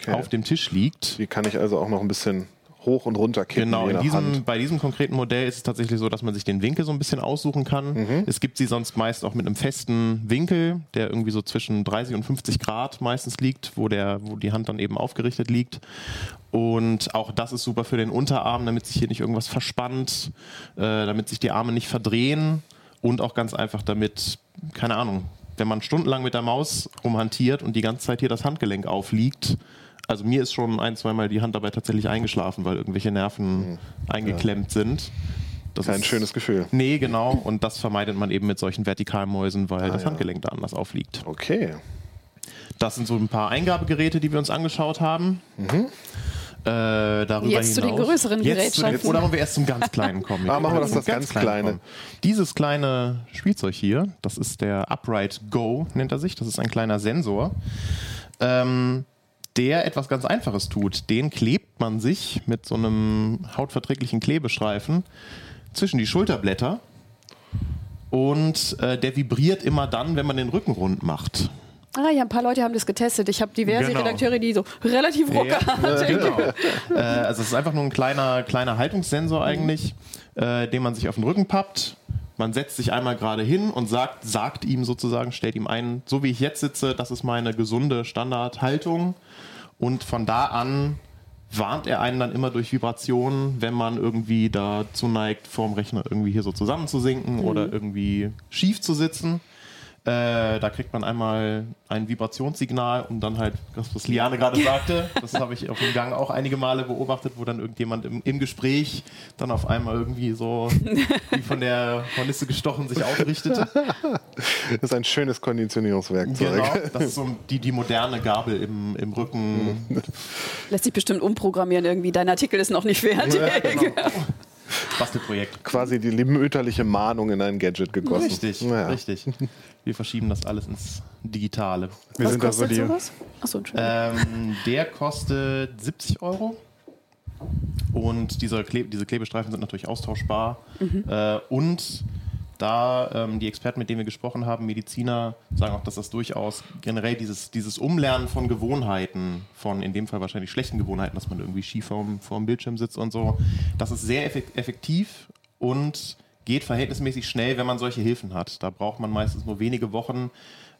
Speaker 1: Okay.
Speaker 3: auf dem Tisch liegt.
Speaker 1: Die kann ich also auch noch ein bisschen hoch und runter kippen.
Speaker 3: Genau, in diesem, bei diesem konkreten Modell ist es tatsächlich so, dass man sich den Winkel so ein bisschen aussuchen kann.
Speaker 1: Mhm.
Speaker 3: Es gibt sie sonst meist auch mit einem festen Winkel, der irgendwie so zwischen 30 und 50 Grad meistens liegt, wo, der, wo die Hand dann eben aufgerichtet liegt. Und auch das ist super für den Unterarm, damit sich hier nicht irgendwas verspannt, äh, damit sich die Arme nicht verdrehen und auch ganz einfach damit, keine Ahnung, wenn man stundenlang mit der Maus rumhantiert und die ganze Zeit hier das Handgelenk aufliegt, also mir ist schon ein, zweimal die Hand dabei tatsächlich eingeschlafen, weil irgendwelche Nerven eingeklemmt sind. Das
Speaker 1: Kein
Speaker 3: ist-
Speaker 1: schönes Gefühl.
Speaker 3: Nee, genau. Und das vermeidet man eben mit solchen Vertikalmäusen, weil das
Speaker 1: ja.
Speaker 3: Handgelenk da anders aufliegt.
Speaker 1: Okay.
Speaker 3: Das sind so ein paar Eingabegeräte, die wir uns angeschaut haben. Äh, darüber
Speaker 2: Jetzt zu den
Speaker 3: hinaus-
Speaker 2: größeren
Speaker 3: Jetzt zu den,
Speaker 2: Gerätschaften.
Speaker 3: Oder wollen wir erst zum ganz kleinen kommen?
Speaker 1: Ah, machen wir das
Speaker 3: Zum
Speaker 1: das ganz
Speaker 3: Kleinen
Speaker 1: Kleine.
Speaker 3: kommen. Dieses kleine Spielzeug hier, das ist der Upright Go, nennt er sich. Das ist ein kleiner Sensor, ähm, der etwas ganz Einfaches tut. Den klebt man sich mit so einem hautverträglichen Klebestreifen zwischen die Schulterblätter und äh, der vibriert immer dann, wenn man den Rücken rund macht.
Speaker 2: Ah ja, ein paar Leute haben das getestet. Ich habe diverse
Speaker 3: Genau.
Speaker 2: Redakteure, die so relativ Rucker
Speaker 3: Ja, [LAUGHS] genau. äh, also es ist einfach nur ein kleiner, kleiner Haltungssensor eigentlich, äh, den man sich auf den Rücken pappt. Man setzt sich einmal gerade hin und sagt, sagt ihm sozusagen, stellt ihm ein, so wie ich jetzt sitze, das ist meine gesunde Standardhaltung. Und von da an warnt er einen dann immer durch Vibrationen, wenn man irgendwie dazu neigt, vorm Rechner irgendwie hier so zusammenzusinken oder irgendwie schief zu sitzen. Äh, da kriegt man einmal ein Vibrationssignal und dann halt, das, was Liane gerade sagte, das habe ich auf dem Gang auch einige Male beobachtet, wo dann irgendjemand im, im Gespräch dann auf einmal irgendwie so wie von der Hornisse gestochen sich aufrichtete.
Speaker 1: Das ist ein schönes Konditionierungswerkzeug.
Speaker 3: Genau, das ist so die, die moderne Gabel im, im Rücken.
Speaker 2: Lässt sich bestimmt umprogrammieren irgendwie. Dein Artikel ist noch nicht fertig.
Speaker 3: Ja, genau. Bastelprojekt.
Speaker 1: Quasi die mütterliche Mahnung in ein Gadget gegossen.
Speaker 3: Richtig,
Speaker 1: Ja.
Speaker 3: richtig. Wir verschieben das alles ins Digitale.
Speaker 1: Wir
Speaker 2: Was
Speaker 1: sind da so
Speaker 2: kostet
Speaker 1: die.
Speaker 2: sowas? Achso.
Speaker 3: Ähm, der kostet 70 Euro. Und diese, Kle diese Klebestreifen sind natürlich austauschbar. Äh, und da ähm, die Experten, mit denen wir gesprochen haben, Mediziner, sagen auch, dass das durchaus generell dieses, dieses Umlernen von Gewohnheiten, von in dem Fall wahrscheinlich schlechten Gewohnheiten, dass man irgendwie schief vorm, vorm Bildschirm sitzt und so, das ist sehr effek- effektiv und geht verhältnismäßig schnell, wenn man solche Hilfen hat. Da braucht man meistens nur wenige Wochen,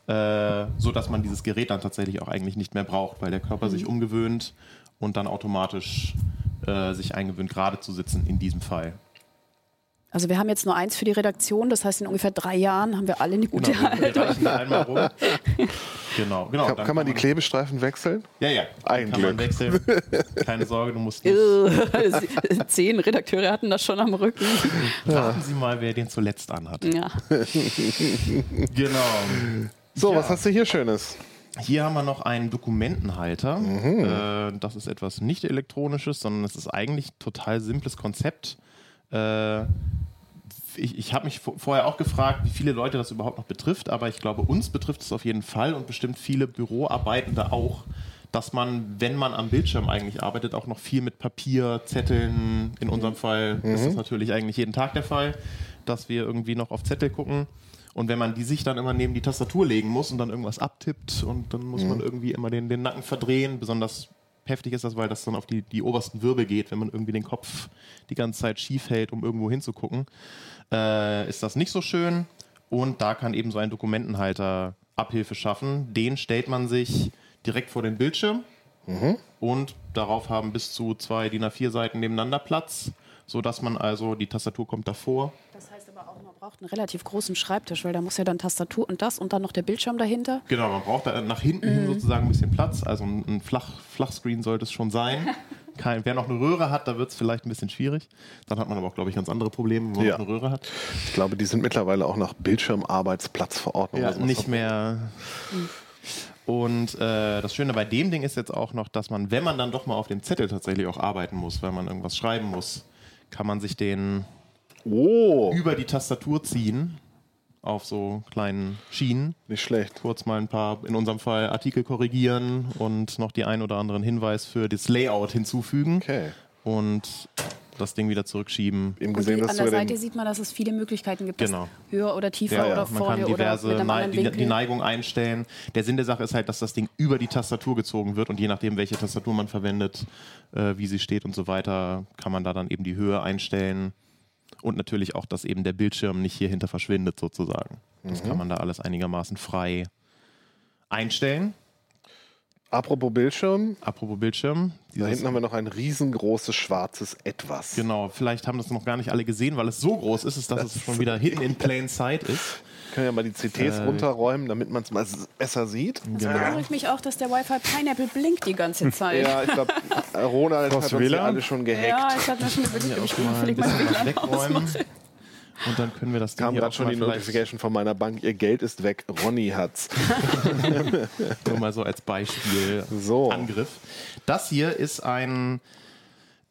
Speaker 3: äh, so dass man dieses Gerät dann tatsächlich auch eigentlich nicht mehr braucht, weil der Körper sich umgewöhnt und dann automatisch äh, sich eingewöhnt, gerade zu sitzen in diesem Fall.
Speaker 2: Also wir haben jetzt nur eins für die Redaktion, das heißt in ungefähr drei Jahren haben wir alle eine gute
Speaker 3: Genau, wir
Speaker 2: Haltung.
Speaker 3: einmal rum. [LAUGHS] Genau, genau.
Speaker 1: Kann,
Speaker 3: dann
Speaker 1: kann man die Klebestreifen wechseln?
Speaker 3: Ja, ja.
Speaker 1: Ein
Speaker 3: kann man wechseln. [LAUGHS] Keine Sorge, du musst nicht. [LAUGHS]
Speaker 2: Zehn Redakteure hatten das schon am Rücken.
Speaker 3: Warten Sie mal, wer den zuletzt anhat.
Speaker 2: Ja.
Speaker 3: Genau.
Speaker 1: So,
Speaker 3: Ja.
Speaker 1: was hast du hier Schönes?
Speaker 3: Hier haben wir noch einen Dokumentenhalter.
Speaker 1: Mhm.
Speaker 3: Äh, das ist etwas nicht elektronisches, sondern es ist eigentlich ein total simples Konzept. Äh, ich ich habe mich vo- vorher auch gefragt, wie viele Leute das überhaupt noch betrifft, aber ich glaube, uns betrifft es auf jeden Fall und bestimmt viele Büroarbeitende auch, dass man, wenn man am Bildschirm eigentlich arbeitet, auch noch viel mit Papier, Zetteln, in unserem Fall ist das natürlich eigentlich jeden Tag der Fall, dass wir irgendwie noch auf Zettel gucken. Und wenn man die sich dann immer neben die Tastatur legen muss und dann irgendwas abtippt und dann muss man irgendwie immer den, den Nacken verdrehen, besonders heftig ist das, weil das dann auf die, die obersten Wirbel geht, wenn man irgendwie den Kopf die ganze Zeit schief hält, um irgendwo hinzugucken, äh, ist das nicht so schön. Und da kann eben so ein Dokumentenhalter Abhilfe schaffen. Den stellt man sich direkt vor den Bildschirm und darauf haben bis zu zwei DIN A4 Seiten nebeneinander Platz, sodass man also, die Tastatur kommt davor,
Speaker 2: Das heißt aber auch, man braucht einen relativ großen Schreibtisch, weil da muss ja dann Tastatur und das und dann noch der Bildschirm dahinter.
Speaker 3: Genau, man braucht da nach hinten hin sozusagen ein bisschen Platz. Also ein, ein Flach, Flachscreen sollte es schon sein. [LAUGHS] Kein, wer noch eine Röhre hat, da wird es vielleicht ein bisschen schwierig. Dann hat man aber auch, glaube ich, ganz andere Probleme, wenn man
Speaker 1: Ja.
Speaker 3: noch eine Röhre hat.
Speaker 1: Ich glaube, die sind mittlerweile auch nach Bildschirmarbeitsplatzverordnung.
Speaker 3: Ja, nicht mehr. Und äh, das Schöne bei dem Ding ist jetzt auch noch, dass man, wenn man dann doch mal auf dem Zettel tatsächlich auch arbeiten muss, weil man irgendwas schreiben muss, kann man sich den
Speaker 1: Oh,
Speaker 3: über die Tastatur ziehen auf so kleinen Schienen.
Speaker 1: nicht schlecht.
Speaker 3: kurz mal ein paar, in unserem Fall Artikel korrigieren und noch die ein oder anderen Hinweis für das Layout hinzufügen
Speaker 1: Okay.
Speaker 3: und das Ding wieder zurückschieben.
Speaker 1: Eben
Speaker 2: Und
Speaker 1: gesehen, dass
Speaker 2: an der Seite sieht man, dass es viele Möglichkeiten gibt,
Speaker 3: Genau.
Speaker 2: höher oder tiefer
Speaker 1: Ja, ja,
Speaker 2: oder
Speaker 3: Man
Speaker 2: vorne
Speaker 3: kann
Speaker 2: oder
Speaker 3: diverse
Speaker 2: einem
Speaker 3: Nei die,
Speaker 2: Winkel.
Speaker 3: die Neigung einstellen. Der Sinn der Sache ist halt, dass das Ding über die Tastatur gezogen wird und je nachdem, welche Tastatur man verwendet, äh, wie sie steht und so weiter, kann man da dann eben die Höhe einstellen. Und natürlich auch, dass eben der Bildschirm nicht hier hinter verschwindet, sozusagen. Das
Speaker 1: Mhm.
Speaker 3: kann man da alles einigermaßen frei einstellen.
Speaker 1: apropos Bildschirm,
Speaker 3: Apropos Bildschirm.
Speaker 1: da hinten haben wir noch ein riesengroßes schwarzes Etwas.
Speaker 3: Genau, vielleicht haben das noch gar nicht alle gesehen, weil es so groß ist, dass es schon [LAUGHS] wieder hidden in plain sight ist.
Speaker 1: Können ja mal die CTs
Speaker 3: Äh,
Speaker 1: runterräumen, damit man es mal besser sieht.
Speaker 2: Das beunruhigt mich auch, dass der Wi-Fi Pineapple blinkt die ganze [LAUGHS] Zeit.
Speaker 1: Ja, ich glaube, Ronald hat uns
Speaker 4: WLAN?
Speaker 1: alle schon
Speaker 2: Ja,
Speaker 1: gehackt.
Speaker 2: ich habe mir schon überlegt, ob ich unfällig mein WLAN
Speaker 3: wegräumen.
Speaker 2: ausmache.
Speaker 3: Und dann können wir das Ding
Speaker 1: Kam gerade schon die Notification von meiner Bank, ihr Geld ist weg, Ronny hat's. [LAUGHS]
Speaker 3: nur mal so als Beispiel
Speaker 1: So.
Speaker 3: Angriff. Das hier ist ein,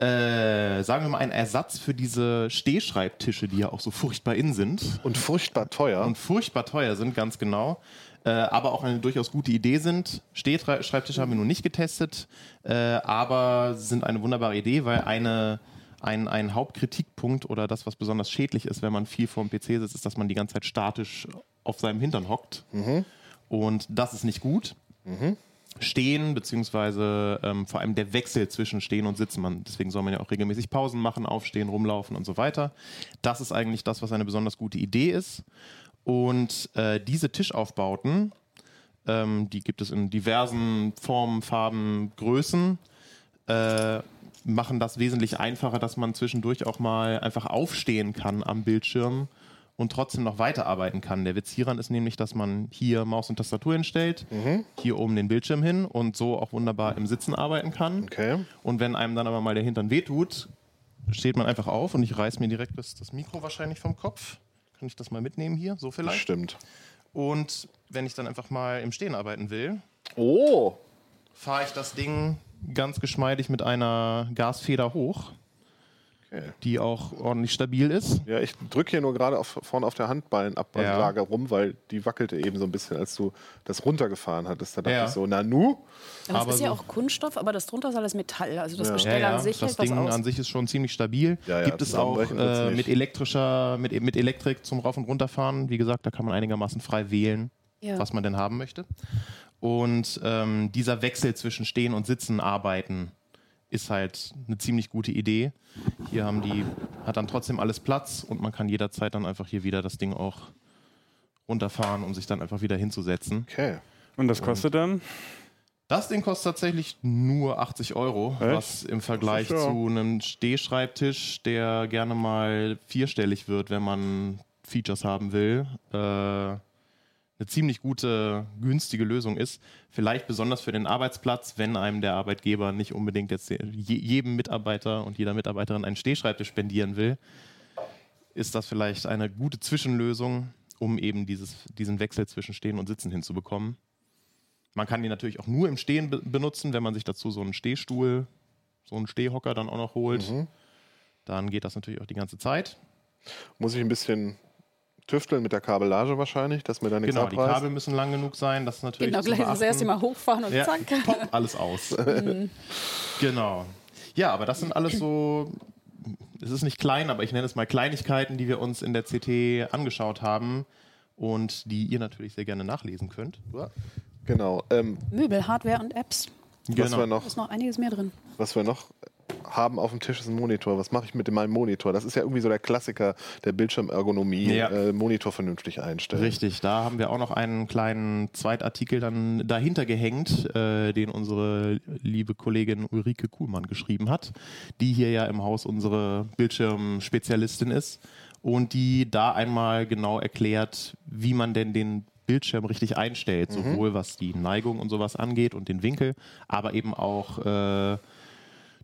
Speaker 3: äh, sagen wir mal, ein Ersatz für diese Stehschreibtische, die ja auch so furchtbar in sind.
Speaker 1: Und furchtbar teuer.
Speaker 3: und furchtbar teuer sind, ganz genau. Äh, aber auch eine durchaus gute Idee sind. Stehschreibtische haben wir noch nicht getestet, äh, aber sind eine wunderbare Idee, weil eine, ein, ein Hauptkritikpunkt oder das, was besonders schädlich ist, wenn man viel vor dem PC sitzt, ist, dass man die ganze Zeit statisch auf seinem Hintern hockt. Und das ist nicht gut. Stehen, beziehungsweise ähm, vor allem der Wechsel zwischen Stehen und Sitzen. Man, deswegen soll man ja auch regelmäßig Pausen machen, aufstehen, rumlaufen und so weiter. Das ist eigentlich das, was eine besonders gute Idee ist. Und äh, diese Tischaufbauten, ähm, die gibt es in diversen Formen, Farben, Größen, äh, machen das wesentlich einfacher, dass man zwischendurch auch mal einfach aufstehen kann am Bildschirm und trotzdem noch weiterarbeiten kann. Der Witz hieran ist nämlich, dass man hier Maus und Tastatur hinstellt, hier oben den Bildschirm hin und so auch wunderbar im Sitzen arbeiten kann.
Speaker 1: Okay.
Speaker 3: Und wenn einem dann aber mal der Hintern wehtut, steht man einfach auf und ich reiß mir direkt das, das Mikro wahrscheinlich vom Kopf. Kann ich das mal mitnehmen hier? So vielleicht?
Speaker 1: Stimmt.
Speaker 3: Und wenn ich dann einfach mal im Stehen arbeiten will,
Speaker 1: Oh,
Speaker 3: fahre ich das Ding ganz geschmeidig mit einer Gasfeder hoch,
Speaker 1: okay.
Speaker 3: die auch ordentlich stabil ist.
Speaker 1: Ja, ich drücke hier nur gerade auf, vorne auf der Handballenablage rum, weil die wackelte eben so ein bisschen, als du das runtergefahren hattest. Da dachte
Speaker 3: Ja.
Speaker 1: ich so, na nu?
Speaker 2: Aber
Speaker 3: Aber
Speaker 2: es ist ja
Speaker 3: so-
Speaker 2: auch Kunststoff, aber das drunter ist alles Metall. Also das
Speaker 1: Ja.
Speaker 2: Gestell an sich
Speaker 3: das
Speaker 2: hält was
Speaker 3: Ding
Speaker 2: aus.
Speaker 3: an sich ist schon ziemlich stabil.
Speaker 1: Ja, ja,
Speaker 3: Gibt es auch äh, mit elektrischer, mit, mit Elektrik zum Rauf- und Runterfahren. Wie gesagt, da kann man einigermaßen frei wählen,
Speaker 2: Ja.
Speaker 3: was man denn haben möchte. Und ähm, dieser Wechsel zwischen Stehen und Sitzen arbeiten ist halt eine ziemlich gute Idee. Hier haben die, hat dann trotzdem alles Platz und man kann jederzeit dann einfach hier wieder das Ding auch runterfahren, um sich dann einfach wieder hinzusetzen.
Speaker 1: Okay.
Speaker 4: Und das kostet dann?
Speaker 3: Das Ding kostet tatsächlich nur 80 Euro,
Speaker 4: Echt?
Speaker 3: was im Vergleich
Speaker 4: ja-
Speaker 3: zu einem Stehschreibtisch, der gerne mal vierstellig wird, wenn man Features haben will, äh, eine ziemlich gute, günstige Lösung ist. Vielleicht besonders für den Arbeitsplatz, wenn einem der Arbeitgeber nicht unbedingt jetzt je, jedem Mitarbeiter und jeder Mitarbeiterin einen Stehschreibtisch spendieren will, ist das vielleicht eine gute Zwischenlösung, um eben dieses, diesen Wechsel zwischen Stehen und Sitzen hinzubekommen. Man kann die natürlich auch nur im Stehen be benutzen, wenn man sich dazu so einen Stehstuhl, so einen Stehhocker dann auch noch holt. Dann geht das natürlich auch die ganze Zeit.
Speaker 1: Muss ich ein bisschen tüfteln mit der Kabellage wahrscheinlich, dass mir da nichts
Speaker 3: Genau, die
Speaker 1: abreißt.
Speaker 3: Kabel müssen lang genug sein. Das ist natürlich
Speaker 2: Genau, gleich das erste Mal hochfahren und
Speaker 3: Ja,
Speaker 2: zack. [LAUGHS]
Speaker 3: pop, alles aus. [LAUGHS] genau. Ja, aber das sind alles so, es ist nicht klein, aber ich nenne es mal Kleinigkeiten, die wir uns in der CT angeschaut haben und die ihr natürlich sehr gerne nachlesen könnt.
Speaker 1: Genau. Ähm,
Speaker 2: Möbel, Hardware und Apps.
Speaker 1: Was,
Speaker 3: Genau.
Speaker 1: wir
Speaker 2: Da
Speaker 1: noch,
Speaker 2: ist noch einiges mehr drin.
Speaker 1: was wir noch haben auf dem Tisch ist ein Monitor. Was mache ich mit meinem Monitor? Das ist ja irgendwie so der Klassiker der Bildschirmergonomie.
Speaker 3: Ja.
Speaker 1: Äh, Monitor vernünftig einstellen.
Speaker 3: Richtig, da haben wir auch noch einen kleinen Zweitartikel dann dahinter gehängt, äh, den unsere liebe Kollegin Ulrike Kuhlmann geschrieben hat, die hier ja im Haus unsere Bildschirmspezialistin ist und die da einmal genau erklärt, wie man denn den Bildschirm richtig einstellt, sowohl was die Neigung und sowas angeht und den Winkel, aber eben auch äh,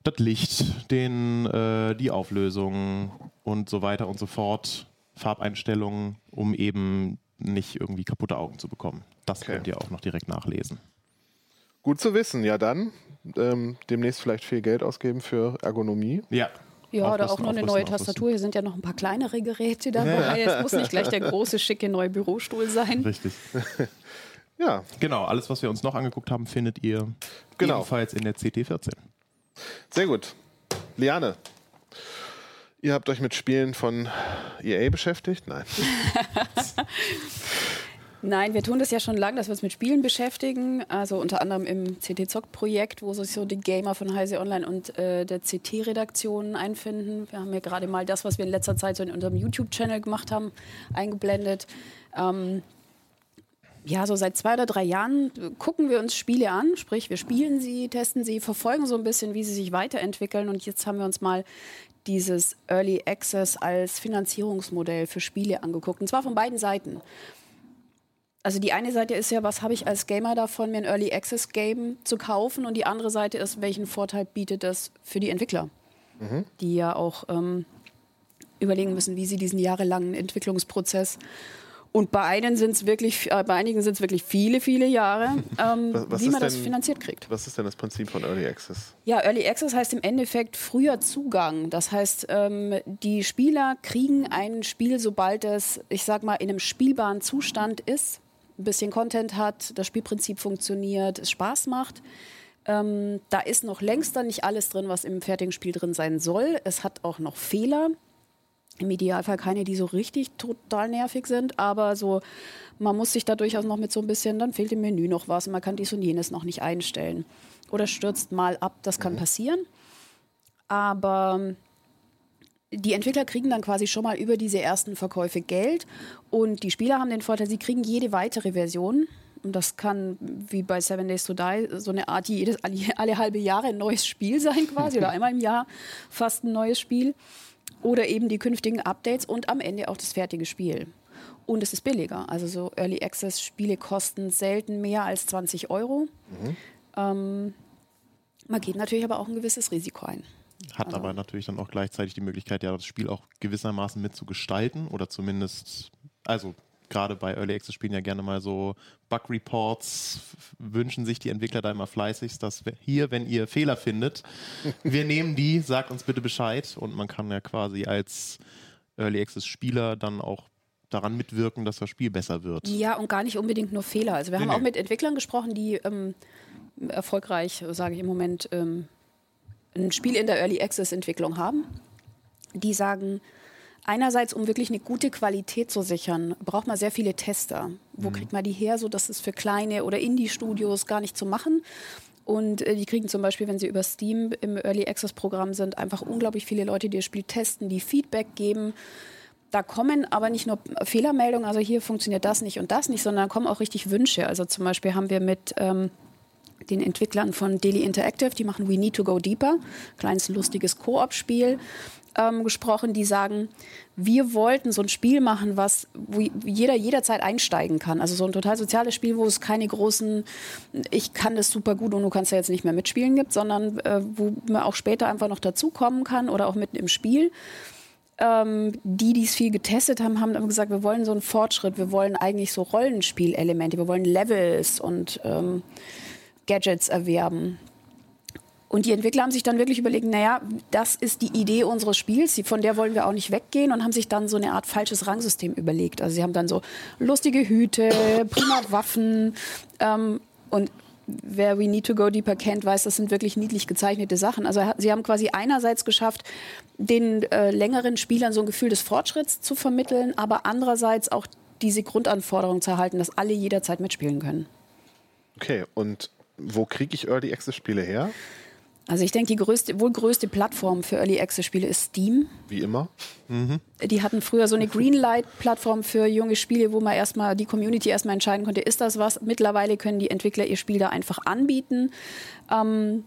Speaker 3: das Licht, den, äh, die Auflösung und so weiter und so fort, Farbeinstellungen, um eben nicht irgendwie kaputte Augen zu bekommen. Das
Speaker 1: Okay.
Speaker 3: könnt ihr auch noch direkt nachlesen.
Speaker 1: Gut zu wissen. Ja, dann ähm, demnächst vielleicht viel Geld ausgeben für Ergonomie.
Speaker 3: Ja.
Speaker 2: Ja, oder auch noch eine neue
Speaker 3: aufrüsten.
Speaker 2: Tastatur. Hier sind ja noch ein paar kleinere Geräte dabei. Es muss nicht gleich der große, schicke neue Bürostuhl sein.
Speaker 3: Richtig. [LAUGHS]
Speaker 1: Ja,
Speaker 3: Genau, alles, was wir uns noch angeguckt haben, findet ihr
Speaker 1: Genau.
Speaker 3: ebenfalls in der CT14.
Speaker 1: sehr gut. Liane, ihr habt euch mit Spielen von EA beschäftigt? Nein. [LAUGHS]
Speaker 2: Nein, wir tun das ja schon lange, dass wir uns mit Spielen beschäftigen. Also unter anderem im CT-Zock-Projekt, wo sich so die Gamer von Heise Online und äh, der CT-Redaktion einfinden. Wir haben ja gerade mal das, was wir in letzter Zeit so in unserem YouTube-Channel gemacht haben, eingeblendet. Ähm, ja, so seit zwei oder drei Jahren gucken wir uns Spiele an, sprich wir spielen sie, testen sie, verfolgen so ein bisschen, wie sie sich weiterentwickeln und jetzt haben wir uns mal dieses Early Access als Finanzierungsmodell für Spiele angeguckt und zwar von beiden Seiten. Also die eine Seite ist ja, was habe ich als Gamer davon, mir ein Early Access Game zu kaufen und die andere Seite ist, welchen Vorteil bietet das für die Entwickler, die ja auch ähm, überlegen müssen, wie sie diesen jahrelangen Entwicklungsprozess und bei einigen sind es wirklich, äh, bei einigen sind es wirklich viele, viele Jahre, [LAUGHS] ähm,
Speaker 1: Was- was
Speaker 2: wie man das
Speaker 1: denn-
Speaker 2: finanziert kriegt.
Speaker 1: Was ist denn das Prinzip von Early Access?
Speaker 2: Ja, Early Access heißt im Endeffekt früher Zugang. Das heißt, ähm, die Spieler kriegen ein Spiel, sobald es, ich sag mal, in einem spielbaren Zustand ist, ein bisschen Content hat, das Spielprinzip funktioniert, es Spaß macht. Ähm, da ist noch längst dann nicht alles drin, was im fertigen Spiel drin sein soll. Es hat auch noch Fehler. Im Idealfall keine, die so richtig total nervig sind, aber so, man muss sich da durchaus noch mit so ein bisschen, dann fehlt im Menü noch was, man kann dies und jenes noch nicht einstellen. Oder stürzt mal ab, das kann passieren. Aber die Entwickler kriegen dann quasi schon mal über diese ersten Verkäufe Geld und die Spieler haben den Vorteil, sie kriegen jede weitere Version. Und das kann, wie bei Seven Days to Die, so eine Art jedes, alle, alle halbe Jahre ein neues Spiel sein quasi oder [LAUGHS] einmal im Jahr fast ein neues Spiel. Oder eben die künftigen Updates und am Ende auch das fertige Spiel. Und es ist billiger. Also so Early Access Spiele kosten selten mehr als 20 Euro. Ähm, man geht natürlich aber auch ein gewisses Risiko ein.
Speaker 3: Hat aber natürlich dann auch gleichzeitig die Möglichkeit, ja, das Spiel auch gewissermaßen mit zu gestalten oder zumindest, also gerade bei Early Access Spielen ja gerne mal so Bug Reports wünschen sich die Entwickler da immer fleißigst, dass hier, wenn ihr Fehler findet, [LAUGHS] wir nehmen die, sagt uns bitte Bescheid und man kann ja quasi als Early Access Spieler dann auch daran mitwirken, dass das Spiel besser wird.
Speaker 2: Ja, und gar nicht unbedingt nur Fehler. Also wir
Speaker 3: Nee,
Speaker 2: haben auch
Speaker 3: nee.
Speaker 2: mit Entwicklern gesprochen, die ähm, erfolgreich, sage ich im Moment, ähm, ein Spiel in der Early Access Entwicklung haben. Die sagen, einerseits, um wirklich eine gute Qualität zu sichern, braucht man sehr viele Tester. Wo kriegt man die her, so dass es für kleine oder Indie-Studios gar nicht zu machen? Und äh, die kriegen zum Beispiel, wenn sie über Steam im Early Access Programm sind, einfach unglaublich viele Leute, die das Spiel testen, die Feedback geben. Da kommen aber nicht nur Fehlermeldungen, also hier funktioniert das nicht und das nicht, sondern da kommen auch richtig Wünsche. Also zum Beispiel haben wir mit ähm, den Entwicklern von Daily Interactive, die machen We Need to Go Deeper, kleines lustiges Koop-Spiel, ähm, gesprochen, die sagen, wir wollten so ein Spiel machen, was wo jeder jederzeit einsteigen kann. Also so ein total soziales Spiel, wo es keine großen, ich kann das super gut und du kannst ja jetzt nicht mehr mitspielen gibt, sondern äh, wo man auch später einfach noch dazukommen kann oder auch mitten im Spiel. Ähm, die, die es viel getestet haben, haben gesagt, wir wollen so einen Fortschritt, wir wollen eigentlich so Rollenspielelemente, wir wollen Levels und ähm, Gadgets erwerben. Und die Entwickler haben sich dann wirklich überlegt, naja, das ist die Idee unseres Spiels, von der wollen wir auch nicht weggehen und haben sich dann so eine Art falsches Rangsystem überlegt. Also sie haben dann so lustige Hüte, prima [LAUGHS] Waffen ähm, und wer We Need to Go Deeper kennt, weiß, das sind wirklich niedlich gezeichnete Sachen. Also sie haben quasi einerseits geschafft, den äh, längeren Spielern so ein Gefühl des Fortschritts zu vermitteln, aber andererseits auch diese Grundanforderung zu erhalten, dass alle jederzeit mitspielen können.
Speaker 1: Okay, und wo kriege ich Early Access Spiele her?
Speaker 2: Also ich denke, die größte, wohl größte Plattform für Early Access Spiele ist Steam.
Speaker 1: Wie immer.
Speaker 2: Mhm. Die hatten früher so eine Greenlight-Plattform für junge Spiele, wo man erstmal die Community erstmal entscheiden konnte, ist das was? Mittlerweile können die Entwickler ihr Spiel da einfach anbieten. Ähm,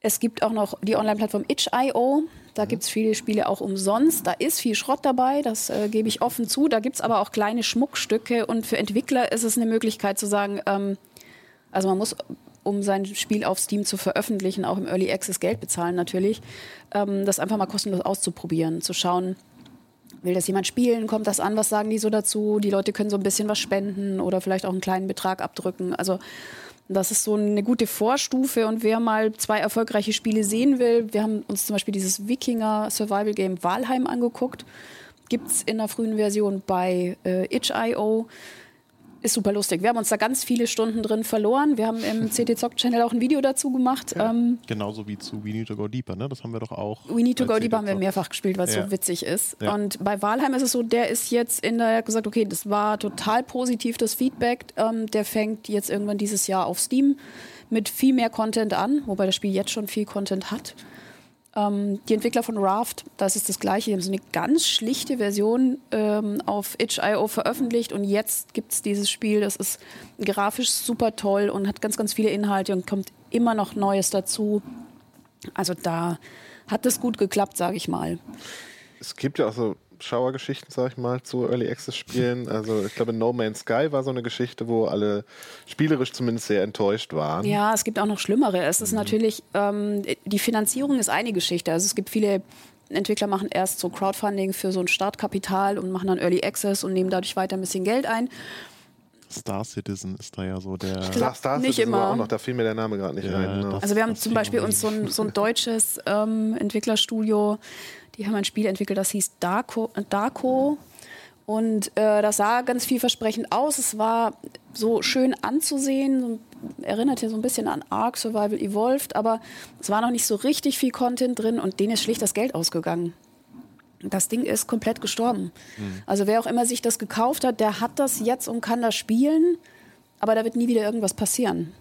Speaker 2: es gibt auch noch die Online-Plattform itch.io. Da mhm. gibt es viele Spiele auch umsonst. Da ist viel Schrott dabei, das äh, gebe ich offen zu. Da gibt es aber auch kleine Schmuckstücke. Und für Entwickler ist es eine Möglichkeit zu sagen, ähm, also man muss um sein Spiel auf Steam zu veröffentlichen, auch im Early Access Geld bezahlen natürlich, ähm, das einfach mal kostenlos auszuprobieren, zu schauen, will das jemand spielen, kommt das an, was sagen die so dazu, die Leute können so ein bisschen was spenden oder vielleicht auch einen kleinen Betrag abdrücken. Also das ist so eine gute Vorstufe und wer mal zwei erfolgreiche Spiele sehen will, wir haben uns zum Beispiel dieses Wikinger Survival Game Walheim angeguckt, gibt es in der frühen Version bei äh, itch.io ist super lustig. Wir haben uns da ganz viele Stunden drin verloren. Wir haben im [LAUGHS] CT Zock Channel auch ein Video dazu gemacht.
Speaker 3: Ja, ähm, genauso wie zu We Need to Go Deeper, ne? Das haben wir doch auch.
Speaker 2: We Need to Go Deeper haben wir mehrfach gespielt, weil es ja. so witzig ist. Ja. Und bei Walheim ist es so, der ist jetzt in der, gesagt, okay, das war total positiv, das Feedback. Ähm, der fängt jetzt irgendwann dieses Jahr auf Steam mit viel mehr Content an, wobei das Spiel jetzt schon viel Content hat. Ähm, die Entwickler von Raft, das ist das gleiche, die haben so eine ganz schlichte Version ähm, auf itch.io veröffentlicht und jetzt gibt es dieses Spiel, das ist grafisch super toll und hat ganz, ganz viele Inhalte und kommt immer noch Neues dazu. Also da hat es gut geklappt, sage ich mal.
Speaker 1: Es gibt ja auch so Schauergeschichten, sag ich mal, zu Early Access Spielen. Also ich glaube, No Man's Sky war so eine Geschichte, wo alle spielerisch zumindest sehr enttäuscht waren.
Speaker 2: Ja, es gibt auch noch schlimmere. Es ist mhm. natürlich, ähm, die Finanzierung ist eine Geschichte. Also es gibt viele Entwickler machen erst so Crowdfunding für so ein Startkapital und machen dann Early Access und nehmen dadurch weiter ein bisschen Geld ein.
Speaker 3: Star Citizen ist da ja so der.
Speaker 1: Star, Star nicht Citizen immer. auch noch, da fiel mir der Name gerade nicht ja, ein.
Speaker 2: Ne? Also wir haben zum Beispiel uns so ein, so ein deutsches ähm, Entwicklerstudio die haben ein Spiel entwickelt, das hieß Darko. Darko. Und äh, das sah ganz vielversprechend aus. Es war so schön anzusehen, erinnerte so ein bisschen an Ark Survival Evolved, aber es war noch nicht so richtig viel Content drin und denen ist schlicht das Geld ausgegangen. Das Ding ist komplett gestorben. Mhm. Also wer auch immer sich das gekauft hat, der hat das jetzt und kann das spielen, aber da wird nie wieder irgendwas passieren.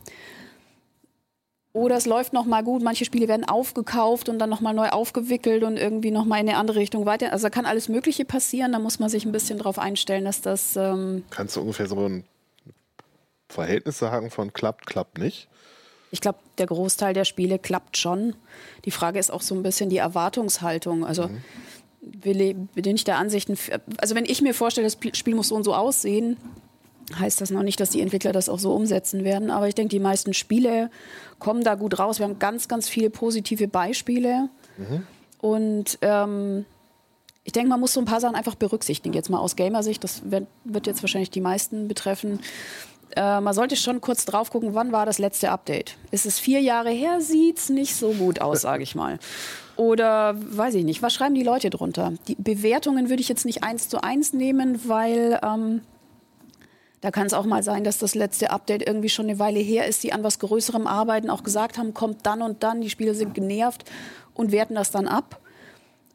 Speaker 2: Oder es läuft noch mal gut. Manche Spiele werden aufgekauft und dann noch mal neu aufgewickelt und irgendwie noch mal in eine andere Richtung weiter. Also da kann alles Mögliche passieren. Da muss man sich ein bisschen darauf einstellen, dass das. Ähm
Speaker 1: Kannst du ungefähr so ein Verhältnis sagen von klappt, klappt nicht?
Speaker 2: Ich glaube, der Großteil der Spiele klappt schon. Die Frage ist auch so ein bisschen die Erwartungshaltung. Also mhm. bin ich der Ansicht, also wenn ich mir vorstelle, das Spiel muss so und so aussehen, heißt das noch nicht, dass die Entwickler das auch so umsetzen werden. Aber ich denke, die meisten Spiele kommen da gut raus. Wir haben ganz, ganz viele positive Beispiele. Mhm. Und ähm, ich denke, man muss so ein paar Sachen einfach berücksichtigen. Jetzt mal aus Gamer-Sicht, das wird, jetzt wahrscheinlich die meisten betreffen. Äh, man sollte schon kurz drauf gucken, wann war das letzte Update? Ist es vier Jahre her? Sieht es nicht so gut aus, sage ich mal. Oder weiß ich nicht, was schreiben die Leute drunter? Die Bewertungen würde ich jetzt nicht eins zu eins nehmen, weil ähm, da kann es auch mal sein, dass das letzte Update irgendwie schon eine Weile her ist, die an was Größerem arbeiten, auch gesagt haben, kommt dann und dann, die Spieler sind genervt und werten das dann ab.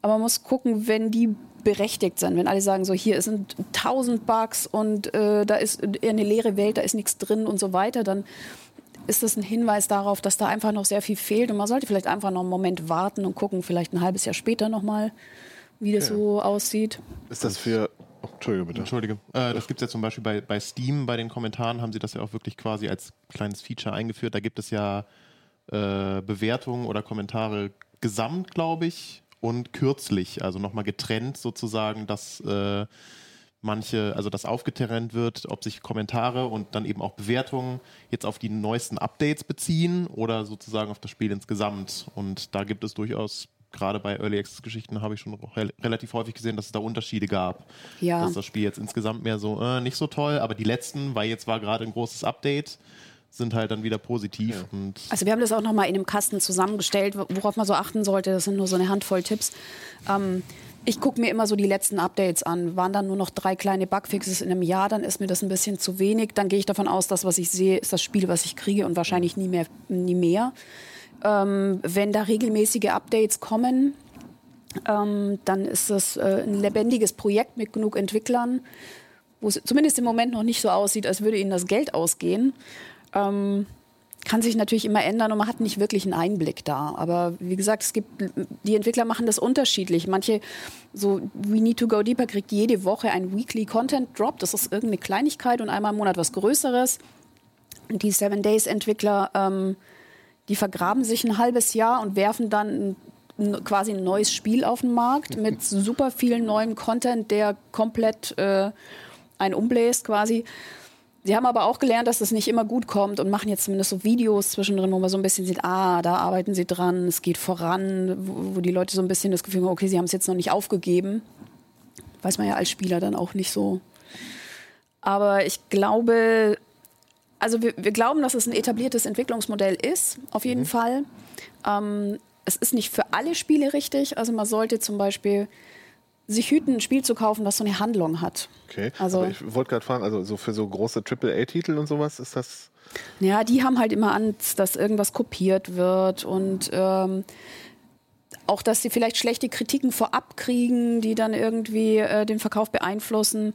Speaker 2: Aber man muss gucken, wenn die berechtigt sind, wenn alle sagen, so hier sind tausend Bugs und äh, da ist eine leere Welt, da ist nichts drin und so weiter, dann ist das ein Hinweis darauf, dass da einfach noch sehr viel fehlt und man sollte vielleicht einfach noch einen Moment warten und gucken, vielleicht ein halbes Jahr später nochmal, wie das okay. so aussieht.
Speaker 1: Ist das für Entschuldige bitte.
Speaker 3: Entschuldige. Äh, das gibt es ja zum Beispiel bei, bei Steam, bei den Kommentaren haben sie das ja auch wirklich quasi als kleines Feature eingeführt. Da gibt es ja äh, Bewertungen oder Kommentare gesamt, glaube ich, und kürzlich, also nochmal getrennt sozusagen, dass äh, manche, also das aufgetrennt wird, ob sich Kommentare und dann eben auch Bewertungen jetzt auf die neuesten Updates beziehen oder sozusagen auf das Spiel insgesamt. Und da gibt es durchaus gerade bei Early Access Geschichten habe ich schon re relativ häufig gesehen, dass es da Unterschiede gab.
Speaker 2: Ja.
Speaker 3: Dass das Spiel jetzt insgesamt mehr so äh, nicht so toll, aber die letzten, weil jetzt war gerade ein großes Update, sind halt dann wieder positiv.
Speaker 1: Ja.
Speaker 3: Und
Speaker 2: Also wir haben das auch nochmal in einem Kasten zusammengestellt, worauf man so achten sollte. Das sind nur so eine Handvoll Tipps. Ähm, ich gucke mir immer so die letzten Updates an. Waren dann nur noch drei kleine Bugfixes in einem Jahr, dann ist mir das ein bisschen zu wenig. Dann gehe ich davon aus, das, was ich sehe, ist das Spiel, was ich kriege und wahrscheinlich nie mehr. Nie mehr. Ähm, wenn da regelmäßige Updates kommen, ähm, dann ist das äh, ein lebendiges Projekt mit genug Entwicklern, wo es zumindest im Moment noch nicht so aussieht, als würde ihnen das Geld ausgehen. Ähm, kann sich natürlich immer ändern und man hat nicht wirklich einen Einblick da. Aber wie gesagt, es gibt, die Entwickler machen das unterschiedlich. Manche, so We Need to Go Deeper, kriegt jede Woche ein Weekly Content Drop. Das ist irgendeine Kleinigkeit und einmal im Monat was Größeres. Und die Seven Days Entwickler, ähm, die vergraben sich ein halbes Jahr und werfen dann ein, quasi ein neues Spiel auf den Markt [LAUGHS] mit super viel neuem Content, der komplett äh, einen umbläst quasi. Sie haben aber auch gelernt, dass das nicht immer gut kommt und machen jetzt zumindest so Videos zwischendrin, wo man so ein bisschen sieht, ah, da arbeiten sie dran, es geht voran, wo, wo die Leute so ein bisschen das Gefühl haben, okay, sie haben es jetzt noch nicht aufgegeben. Weiß man ja als Spieler dann auch nicht so. Aber ich glaube, also wir, wir glauben, dass es ein etabliertes Entwicklungsmodell ist, auf jeden Fall. Ähm, es ist nicht für alle Spiele richtig. Also man sollte zum Beispiel sich hüten, ein Spiel zu kaufen, das so eine Handlung hat.
Speaker 1: Okay.
Speaker 2: Also-
Speaker 1: Aber ich wollte gerade fragen, also so für so große AAA-Titel und sowas ist das.
Speaker 2: Ja, die haben halt immer Angst, dass irgendwas kopiert wird und ähm, auch, dass sie vielleicht schlechte Kritiken vorab kriegen, die dann irgendwie äh, den Verkauf beeinflussen.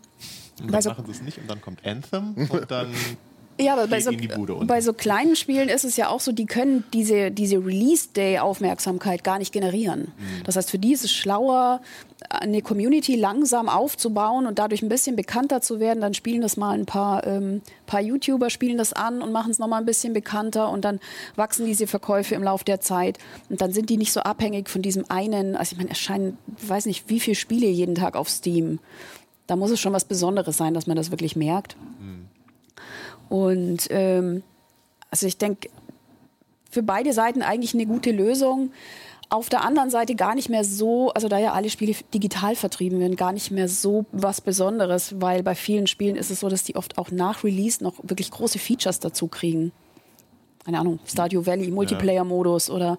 Speaker 3: dann
Speaker 2: Bei so-
Speaker 3: machen sie es nicht und dann kommt Anthem und dann [LAUGHS]
Speaker 2: Ja, aber bei so, bei so kleinen Spielen ist es ja auch so, die können diese, diese Release-Day-Aufmerksamkeit gar nicht generieren.
Speaker 3: Mhm.
Speaker 2: Das heißt, für die ist es schlauer, eine Community langsam aufzubauen und dadurch ein bisschen bekannter zu werden. Dann spielen das mal ein paar, ähm, paar YouTuber, spielen das an und machen es nochmal ein bisschen bekannter und dann wachsen diese Verkäufe im Laufe der Zeit. Und dann sind die nicht so abhängig von diesem einen, also ich meine, erscheinen, ich weiß nicht, wie viele Spiele jeden Tag auf Steam. Da muss es schon was Besonderes sein, dass man das wirklich merkt. Und ähm, also ich denke, für beide Seiten eigentlich eine gute Lösung. Auf der anderen Seite gar nicht mehr so, also da ja alle Spiele digital vertrieben werden, gar nicht mehr so was Besonderes, weil bei vielen Spielen ist es so, dass die oft auch nach Release noch wirklich große Features dazu kriegen. Keine Ahnung, Stardew Valley, Multiplayer-Modus oder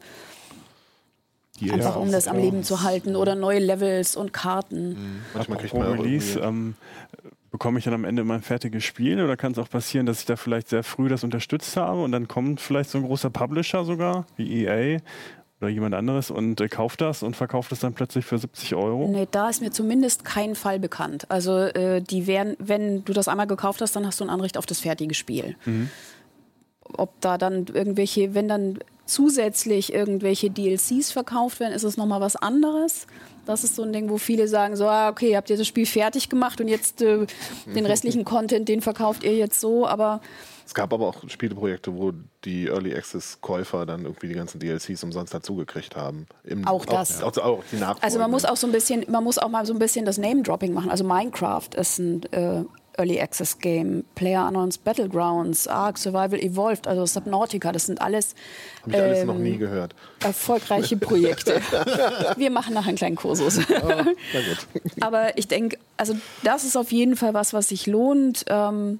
Speaker 3: die
Speaker 2: einfach um das am. Leben zu halten oder neue Levels und Karten.
Speaker 1: Manchmal kriegt man
Speaker 4: Release, ähm, bekomme ich dann am Ende mein fertiges Spiel oder kann es auch passieren, dass ich da vielleicht sehr früh das unterstützt habe und dann kommt vielleicht so ein großer Publisher sogar, wie EA oder jemand anderes und äh, kauft das und verkauft es dann plötzlich für 70 Euro?
Speaker 2: Nee, da ist mir zumindest kein Fall bekannt. Also äh, die werden, wenn du das einmal gekauft hast, dann hast du ein Anrecht auf das fertige Spiel. Ob da dann irgendwelche, wenn dann zusätzlich irgendwelche DLCs verkauft werden, ist es nochmal was anderes. Das ist so ein Ding, wo viele sagen, so, ah, okay, habt ihr das Spiel fertig gemacht und jetzt äh, den restlichen [LAUGHS] Content, den verkauft ihr jetzt so, aber
Speaker 1: Es gab aber auch Spieleprojekte, wo die Early Access Käufer dann irgendwie die ganzen DLCs umsonst dazugekriegt haben. Im,
Speaker 2: Auch das.
Speaker 1: Auch, auch, auch die Nachfolge.
Speaker 2: Also man muss auch so ein bisschen, man muss auch mal so ein bisschen das Name-Dropping machen. Also Minecraft ist ein äh, Early Access Game, Player Unknowns Battlegrounds, Ark Survival Evolved, also Subnautica, das sind alles
Speaker 1: ich alles noch
Speaker 2: ähm,
Speaker 1: nie gehört.
Speaker 2: erfolgreiche [LAUGHS] Projekte. Wir machen nachher einen kleinen Kursus.
Speaker 1: Na gut. [LAUGHS]
Speaker 2: Aber ich denke, also das ist auf jeden Fall was, was sich lohnt. Ähm,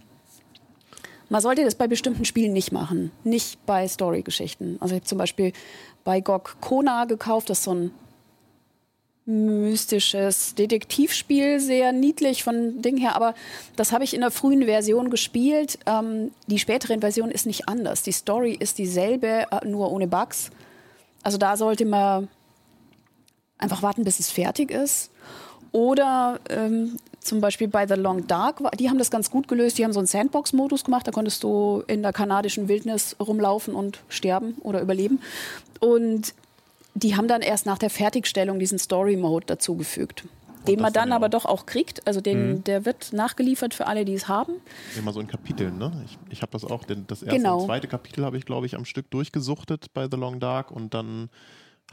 Speaker 2: man sollte das bei bestimmten Spielen nicht machen, nicht bei Story-Geschichten. Also ich habe zum Beispiel bei GOG Kona gekauft, das ist so ein mystisches Detektivspiel, sehr niedlich von Ding her, aber das habe ich in der frühen Version gespielt. Ähm, die späteren Version ist nicht anders. Die Story ist dieselbe, äh, nur ohne Bugs. Also da sollte man einfach warten, bis es fertig ist. Oder ähm, zum Beispiel bei The Long Dark, die haben das ganz gut gelöst. Die haben so einen Sandbox-Modus gemacht. Da konntest du in der kanadischen Wildnis rumlaufen und sterben oder überleben. Und die haben dann erst nach der Fertigstellung diesen Story-Mode dazugefügt. den man dann
Speaker 3: ja
Speaker 2: aber doch auch kriegt. Also den,
Speaker 1: Mhm.
Speaker 2: der wird nachgeliefert für alle, die es haben.
Speaker 3: Immer so in Kapiteln, ne? Ich, ich habe das auch, denn das erste
Speaker 2: Genau.
Speaker 3: und zweite Kapitel habe ich, glaube ich, am Stück durchgesuchtet bei The Long Dark und dann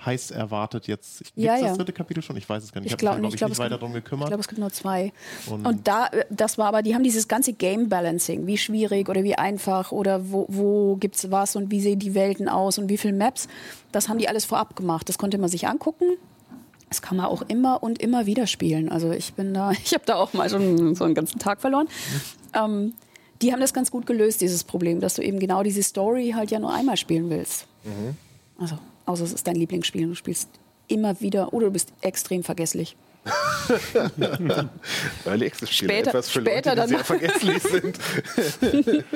Speaker 3: heiß erwartet jetzt. Gibt
Speaker 2: Ja,
Speaker 3: das
Speaker 2: ja.
Speaker 3: dritte Kapitel schon? Ich weiß es gar nicht.
Speaker 2: Ich
Speaker 3: Ich, habe mich,
Speaker 2: nicht.
Speaker 3: glaube
Speaker 2: Ich
Speaker 3: ich,
Speaker 2: glaub,
Speaker 3: nicht
Speaker 2: es
Speaker 3: weiter drum
Speaker 2: Ich
Speaker 3: gekümmert.
Speaker 2: glaube, es gibt nur zwei.
Speaker 3: Und-
Speaker 2: Und, da, das war aber, die haben dieses ganze Game Balancing, wie schwierig oder wie einfach oder wo, wo gibt es was und wie sehen die Welten aus und wie viele Maps, das haben die alles vorab gemacht. Das konnte man sich angucken. Das kann man auch immer und immer wieder spielen. Also ich bin da, [LAUGHS] ich habe da auch mal schon so einen ganzen Tag verloren. Ähm, die haben das ganz gut gelöst, dieses Problem, dass du eben genau diese Story halt ja nur einmal spielen willst. Also, außer es ist dein Lieblingsspiel und du spielst immer wieder oder du bist extrem vergesslich. [LAUGHS]
Speaker 1: Early Access Spiele
Speaker 2: Später-
Speaker 1: etwas für
Speaker 2: später
Speaker 1: Leute, die
Speaker 2: dann-
Speaker 1: sehr vergesslich sind.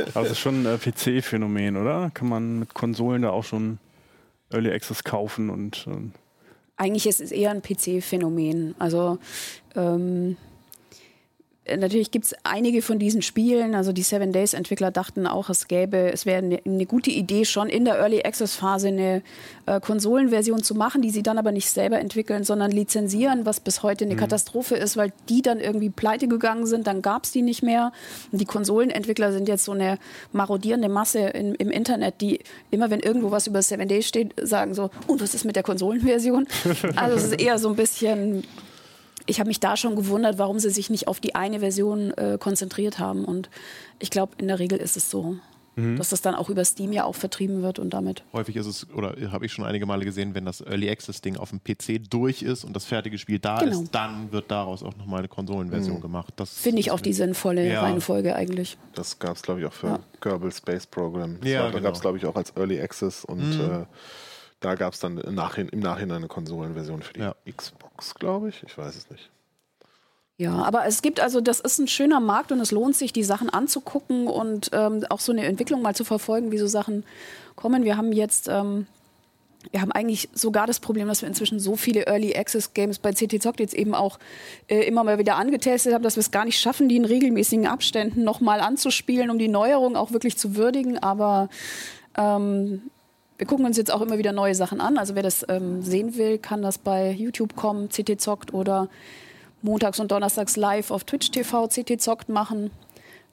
Speaker 1: [LAUGHS]
Speaker 4: Also schon ein äh, PC-Phänomen, oder? Kann man mit Konsolen da auch schon Early Access kaufen und ähm,
Speaker 2: Eigentlich ist es eher ein PC-Phänomen. Also ähm, äh, natürlich gibt es einige von diesen Spielen, also die Seven Days Entwickler dachten auch, es gäbe, es wäre eine, eine gute Idee, schon in der Early Access Phase eine äh, Konsolenversion zu machen, die sie dann aber nicht selber entwickeln, sondern lizenzieren, was bis heute eine Katastrophe ist, weil die dann irgendwie pleite gegangen sind, dann gab es die nicht mehr. Und die Konsolenentwickler sind jetzt so eine marodierende Masse in, im Internet, die immer, wenn irgendwo was über Seven Days steht, sagen so, und was ist mit der Konsolenversion? [LAUGHS] Also es ist eher so ein bisschen ich habe mich da schon gewundert, warum sie sich nicht auf die eine Version äh, konzentriert haben. Und ich glaube, in der Regel ist es so, dass das dann auch über Steam ja auch vertrieben wird und damit.
Speaker 3: Häufig ist es, oder habe ich schon einige Male gesehen, wenn das Early Access Ding auf dem PC durch ist und das fertige Spiel da
Speaker 2: Genau.
Speaker 3: ist, dann wird daraus auch nochmal eine Konsolenversion
Speaker 1: Mhm.
Speaker 3: gemacht. Das
Speaker 2: Finde ich auch die sinnvolle
Speaker 3: Ja.
Speaker 2: Reihenfolge eigentlich.
Speaker 1: Das gab es, glaube ich, auch für
Speaker 2: Ja.
Speaker 1: Kerbal Space Program. Das
Speaker 3: Ja,
Speaker 1: war, da
Speaker 3: genau.
Speaker 1: gab es, glaube ich, auch als Early Access und äh, da gab es dann im Nachhinein, im Nachhinein eine Konsolenversion für die
Speaker 3: Ja.
Speaker 1: Xbox, glaube ich. Ich weiß es nicht.
Speaker 2: Ja, aber es gibt also, das ist ein schöner Markt und es lohnt sich, die Sachen anzugucken und ähm, auch so eine Entwicklung mal zu verfolgen, wie so Sachen kommen. Wir haben jetzt, ähm, wir haben eigentlich sogar das Problem, dass wir inzwischen so viele Early Access Games bei CT Zock jetzt eben auch äh, immer mal wieder angetestet haben, dass wir es gar nicht schaffen, die in regelmäßigen Abständen nochmal anzuspielen, um die Neuerung auch wirklich zu würdigen. Aber ähm, wir gucken uns jetzt auch immer wieder neue Sachen an. Also wer das ähm, sehen will, kann das bei YouTube kommen, CT Zockt oder montags und donnerstags live auf Twitch TV CT Zockt machen.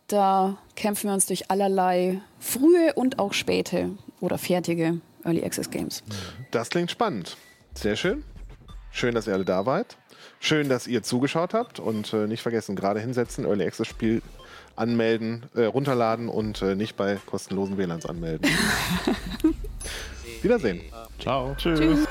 Speaker 2: Da kämpfen wir uns durch allerlei frühe und auch späte oder fertige Early Access Games.
Speaker 1: Das klingt spannend. Sehr schön. Schön, dass ihr alle da wart. Schön, dass ihr zugeschaut habt und äh, nicht vergessen, gerade hinsetzen, Early Access Spiel anmelden, äh, runterladen und äh, nicht bei kostenlosen WLANs anmelden. [LAUGHS] Wiedersehen.
Speaker 3: Ciao.
Speaker 4: Tschüss.